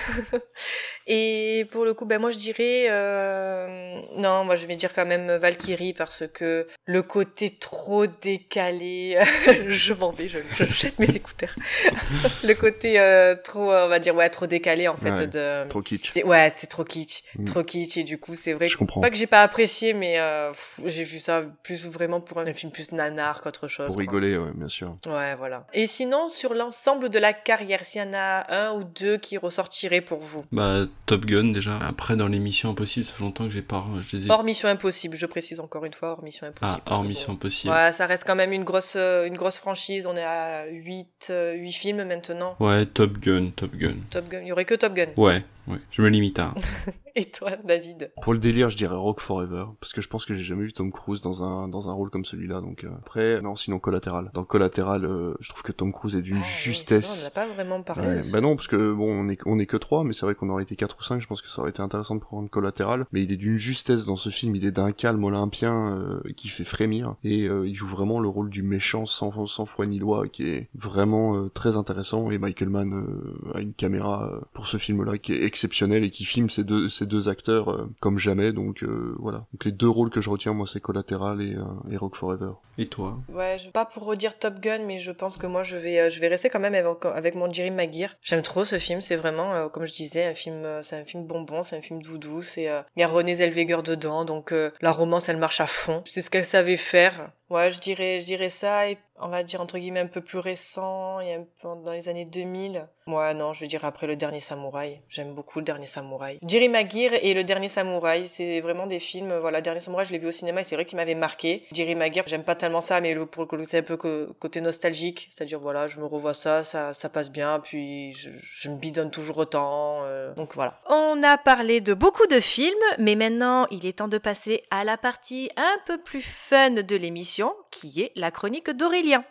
Et pour le coup, ben moi je dirais... euh, Non, moi je vais dire quand même Valkyrie parce que le côté trop décalé... je m'en vais, je, je jette mes écouteurs. le côté euh, trop, on va dire, ouais, trop décalé en fait Ouais, de... Trop kitsch. Ouais, c'est trop kitsch, Mm. trop kitsch et du coup c'est vrai. Je comprends. Pas que j'ai pas apprécié, mais euh, j'ai vu ça plus vraiment pour un film plus nanar qu'autre chose. Pour quoi. rigoler, ouais, bien sûr. Ouais, voilà. Et sinon, sur l'ensemble de la carrière, s'il y en a un ou deux qui ressortiraient pour vous? Bah, Top Gun déjà. Après, dans les Missions Impossibles, ça fait longtemps que j'ai pas. Je les ai... Hors Mission Impossible, je précise encore une fois, hors Mission Impossible. Ah, hors Mission Impossible. Ouais, ça reste quand même une grosse, euh, une grosse franchise. On est à 8, 8 films maintenant. Ouais, Top Gun, Top Gun. Top Gun, il y aurait que Top Gun. Ouais, ouais. Je me limite à. Et toi, David Pour le délire, je dirais Rock Forever, parce que je pense que j'ai jamais vu Tom Cruise dans un dans un rôle comme celui-là. Donc euh, après, non, sinon Collatéral. Dans Collatéral, euh, je trouve que Tom Cruise est d'une Ah, justesse. vrai, On n'a pas vraiment parlé. Ouais, bah non, parce que bon, on est, on est que trois, mais c'est vrai qu'on aurait été quatre ou cinq, je pense que ça aurait été intéressant de prendre collatéral. Mais il est d'une justesse dans ce film, il est d'un calme olympien euh, qui fait frémir, et euh, il joue vraiment le rôle du méchant sans, sans foi ni loi, qui est vraiment euh, très intéressant, et Michael Mann euh, a une caméra pour ce film-là qui est exceptionnelle, et qui filme ces deux, ces deux acteurs euh, comme jamais, donc euh, voilà. Donc les deux rôles que je retiens, moi, c'est collatéral et, euh, et Rock Forever. Et toi Ouais, je, pas pour redire Top Gun, mais je pense que moi je vais, euh, je vais rester quand même avec, avec mon Jerry Maguire. J'aime trop ce film, c'est vraiment, euh, comme je disais, un film, euh, c'est un film bonbon, c'est un film doudou, c'est, euh, il y a René Zellweger dedans, donc euh, la romance elle marche à fond. C'est ce qu'elle savait faire. Ouais, je dirais, je dirais ça, et on va dire entre guillemets un peu plus récent, et un peu dans les années 2000. Ouais, non, je veux dire après le dernier samouraï. J'aime beaucoup le dernier samouraï. Jerry Maguire et le dernier samouraï, c'est vraiment des films. Voilà, le dernier samouraï, je l'ai vu au cinéma et c'est vrai qu'il m'avait marqué. Jerry Maguire, j'aime pas tellement ça, mais pour le côté un peu côté nostalgique, c'est-à-dire voilà, je me revois ça, ça, ça passe bien, puis je, je me bidonne toujours autant. euh, donc voilà. On a parlé de beaucoup de films, mais maintenant il est temps de passer à la partie un peu plus fun de l'émission, qui est la chronique d'Aurélien.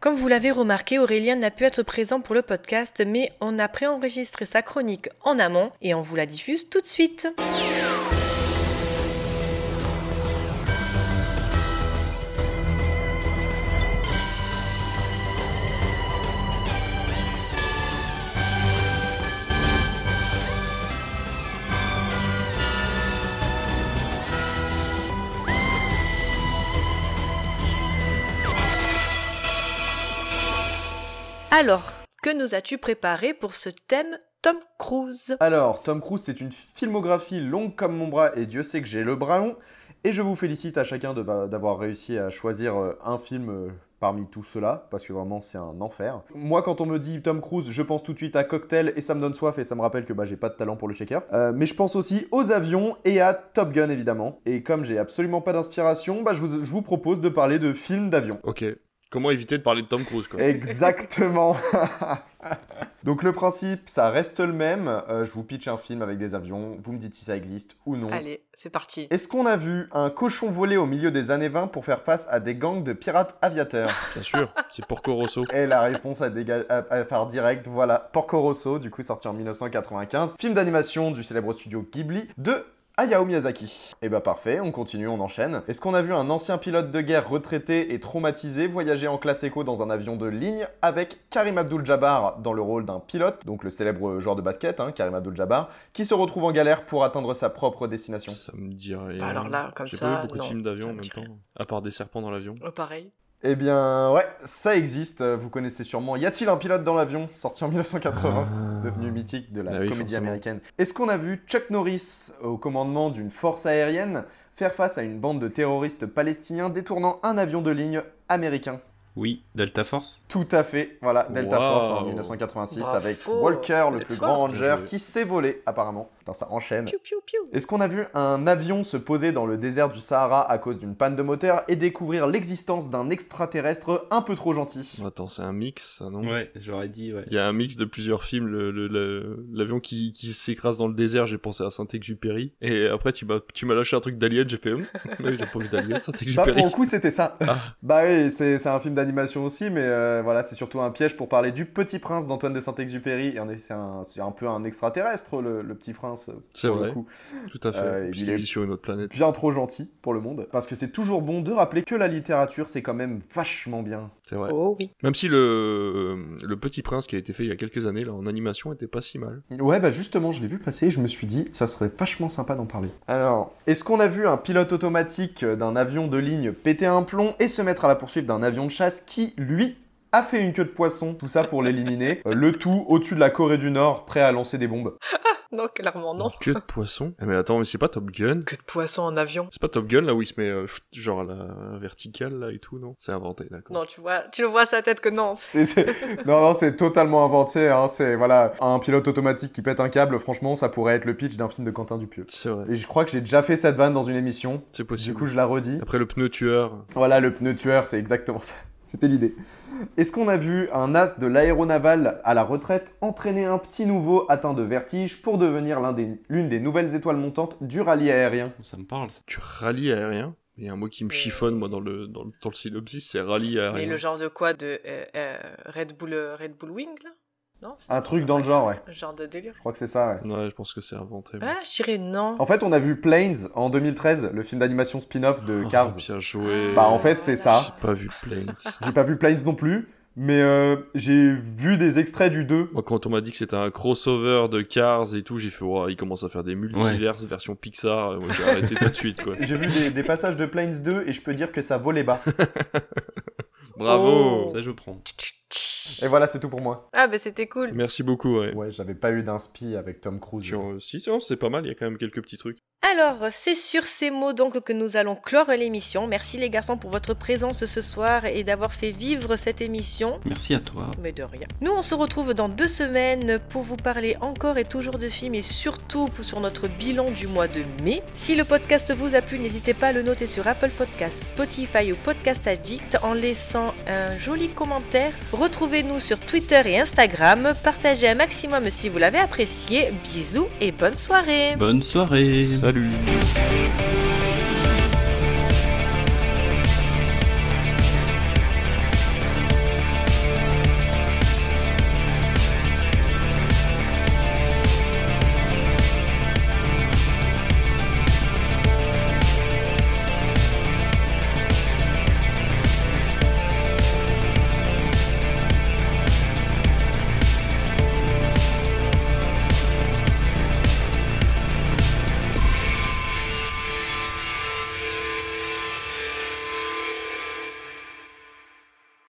Comme vous l'avez remarqué, Aurélien n'a pu être présent pour le podcast, mais on a préenregistré sa chronique en amont et on vous la diffuse tout de suite. Alors, que nous as-tu préparé pour ce thème Tom Cruise? Alors, Tom Cruise, c'est une filmographie longue comme mon bras, et Dieu sait que j'ai le bras long. Et je vous félicite à chacun de- d'avoir réussi à choisir euh, un film euh, parmi tout cela, parce que vraiment c'est un enfer. Moi, quand on me dit Tom Cruise, je pense tout de suite à Cocktail, et ça me donne soif, et ça me rappelle que bah, j'ai pas de talent pour le shaker. Euh, mais je pense aussi aux avions et à Top Gun, évidemment. Et comme j'ai absolument pas d'inspiration, bah, je, vous, je vous propose de parler de films d'avion. Ok. Comment éviter de parler de Tom Cruise, quoi Exactement. Donc le principe, ça reste le même. Euh, je vous pitch un film avec des avions. Vous me dites si ça existe ou non. Allez, c'est parti. Est-ce qu'on a vu un cochon voler au milieu des années 20 pour faire face à des gangs de pirates aviateurs? Bien sûr, c'est Porco Rosso. Et la réponse à, déga- à- à- par direct, voilà, Porco Rosso, du coup sorti en 1995, film d'animation du célèbre studio Ghibli de Hayao Miyazaki. Et bah parfait, on continue, on enchaîne. Est-ce qu'on a vu un ancien pilote de guerre retraité et traumatisé voyager en classe éco dans un avion de ligne avec Karim Abdul-Jabbar dans le rôle d'un pilote, donc le célèbre joueur de basket, hein, Karim Abdul-Jabbar, qui se retrouve en galère pour atteindre sa propre destination? Ça me rien. Bah alors là, comme J'ai ça, pas vu beaucoup non, de films d'avion en me même temps, à part des serpents dans l'avion. Oh, pareil. Eh bien, ouais, ça existe. Vous connaissez sûrement. Y a-t-il un pilote dans l'avion Sorti en 1980, devenu mythique de la Ah oui, comédie forcément. américaine. Est-ce qu'on a vu Chuck Norris au commandement d'une force aérienne faire face à une bande de terroristes palestiniens détournant un avion de ligne américain? Oui, Delta Force Tout à fait, voilà, Delta Wow. Force en 1986 Bravo. avec Walker, le plus grand ranger, qui s'est volé apparemment. Putain, ça enchaîne. Est-ce qu'on a vu un avion se poser dans le désert du Sahara à cause d'une panne de moteur et découvrir l'existence d'un extraterrestre un peu trop gentil? Attends, c'est un mix, ça, non? Ouais, j'aurais dit, ouais. Il y a un mix de plusieurs films. le- le- le- L'avion qui, qui s'écrase dans le désert, j'ai pensé à Saint-Exupéry. Et après, tu m'as lâché un truc d'Alien, j'ai fait. Hum, mais j'ai pas vu d'Alien, Bah, Saint-Exupéry. pour le coup, c'était ça. Ah. Bah oui, c'est un film d'animation aussi, mais euh, voilà, c'est surtout un piège pour parler du Petit Prince d'Antoine de Saint-Exupéry. C'est un, peu un extraterrestre, le, le Petit Prince. Euh, C'est vrai. Coup. Tout à fait. Euh, il est- sur une autre planète. Bien trop gentil pour le monde. Parce que c'est toujours bon de rappeler que la littérature, c'est quand même vachement bien. C'est vrai. Oh oui. Même si le, le Petit Prince qui a été fait il y a quelques années, là, en animation, était pas si mal. Ouais, bah justement, je l'ai vu passer et je me suis dit, ça serait vachement sympa d'en parler. Alors, est-ce qu'on a vu un pilote automatique d'un avion de ligne péter un plomb et se mettre à la poursuite d'un avion de chasse qui, lui, a fait une queue de poisson, tout ça pour l'éliminer, Euh, le tout au-dessus de la Corée du Nord, prêt à lancer des bombes. Non, clairement non. Que de poisson. Eh, mais attends, mais c'est pas Top Gun Que de poisson en avion. C'est pas Top Gun là où il se met euh, genre à la verticale là et tout, non? C'est inventé, d'accord. Non, tu vois, tu le vois à sa tête que non. Non, non, c'est totalement inventé, hein, c'est, voilà, un pilote automatique qui pète un câble, franchement, ça pourrait être le pitch d'un film de Quentin Dupieux. C'est vrai, Et je crois que j'ai déjà fait cette vanne dans une émission, c'est du possible. coup je la redis. Après le pneu tueur, Voilà, le pneu tueur, c'est exactement ça. C'était l'idée. Est-ce qu'on a vu un as de l'aéronaval à la retraite entraîner un petit nouveau atteint de vertige pour devenir des- l'une des nouvelles étoiles montantes du rallye aérien? Ça me parle, ça. tu rallies aérien? Il y a un mot qui me Mais- chiffonne moi dans le, dans le, dans le synopsis, c'est rallye aérien. Mais le genre de quoi De euh, euh, Red Bull euh, Red Bull Wing, là? Non Un truc dans le genre, ouais. Un genre de délire. Je crois que c'est ça, ouais. Ouais, je pense que c'est inventé. Ah, je dirais non. En fait, on a vu Planes en 2013, le film d'animation spin-off de Oh, Cars. bien joué. Bah, en fait, c'est ça. J'ai pas vu Planes. J'ai pas vu Planes non plus, mais euh, j'ai vu des extraits du 2. Moi, quand on m'a dit que c'était un crossover de Cars et tout, j'ai fait, wow, il commence à faire des multiverses version Pixar. Moi, j'ai arrêté tout de suite, quoi. J'ai vu des, des passages de Planes 2 et je peux dire que ça volait bas. Bravo! Oh. Ça, je prends. Et voilà, c'est tout pour moi. Ah, bah c'était cool. Merci beaucoup, ouais. Ouais, j'avais pas eu d'inspi avec Tom Cruise. Sur- euh, Si, c'est pas mal, il y a quand même quelques petits trucs. Alors, c'est sur ces mots donc que nous allons clore l'émission. Merci les garçons pour votre présence ce soir et d'avoir fait vivre cette émission. Merci à toi. Mais de rien. Nous, on se retrouve dans deux semaines pour vous parler encore et toujours de films et surtout sur notre bilan du mois de mai. Si le podcast vous a plu, n'hésitez pas à le noter sur Apple Podcasts, Spotify ou Podcast Addict en laissant un joli commentaire. Retrouvez-nous sur Twitter et Instagram. Partagez un maximum si vous l'avez apprécié. Bisous et bonne soirée. Bonne soirée. Salut!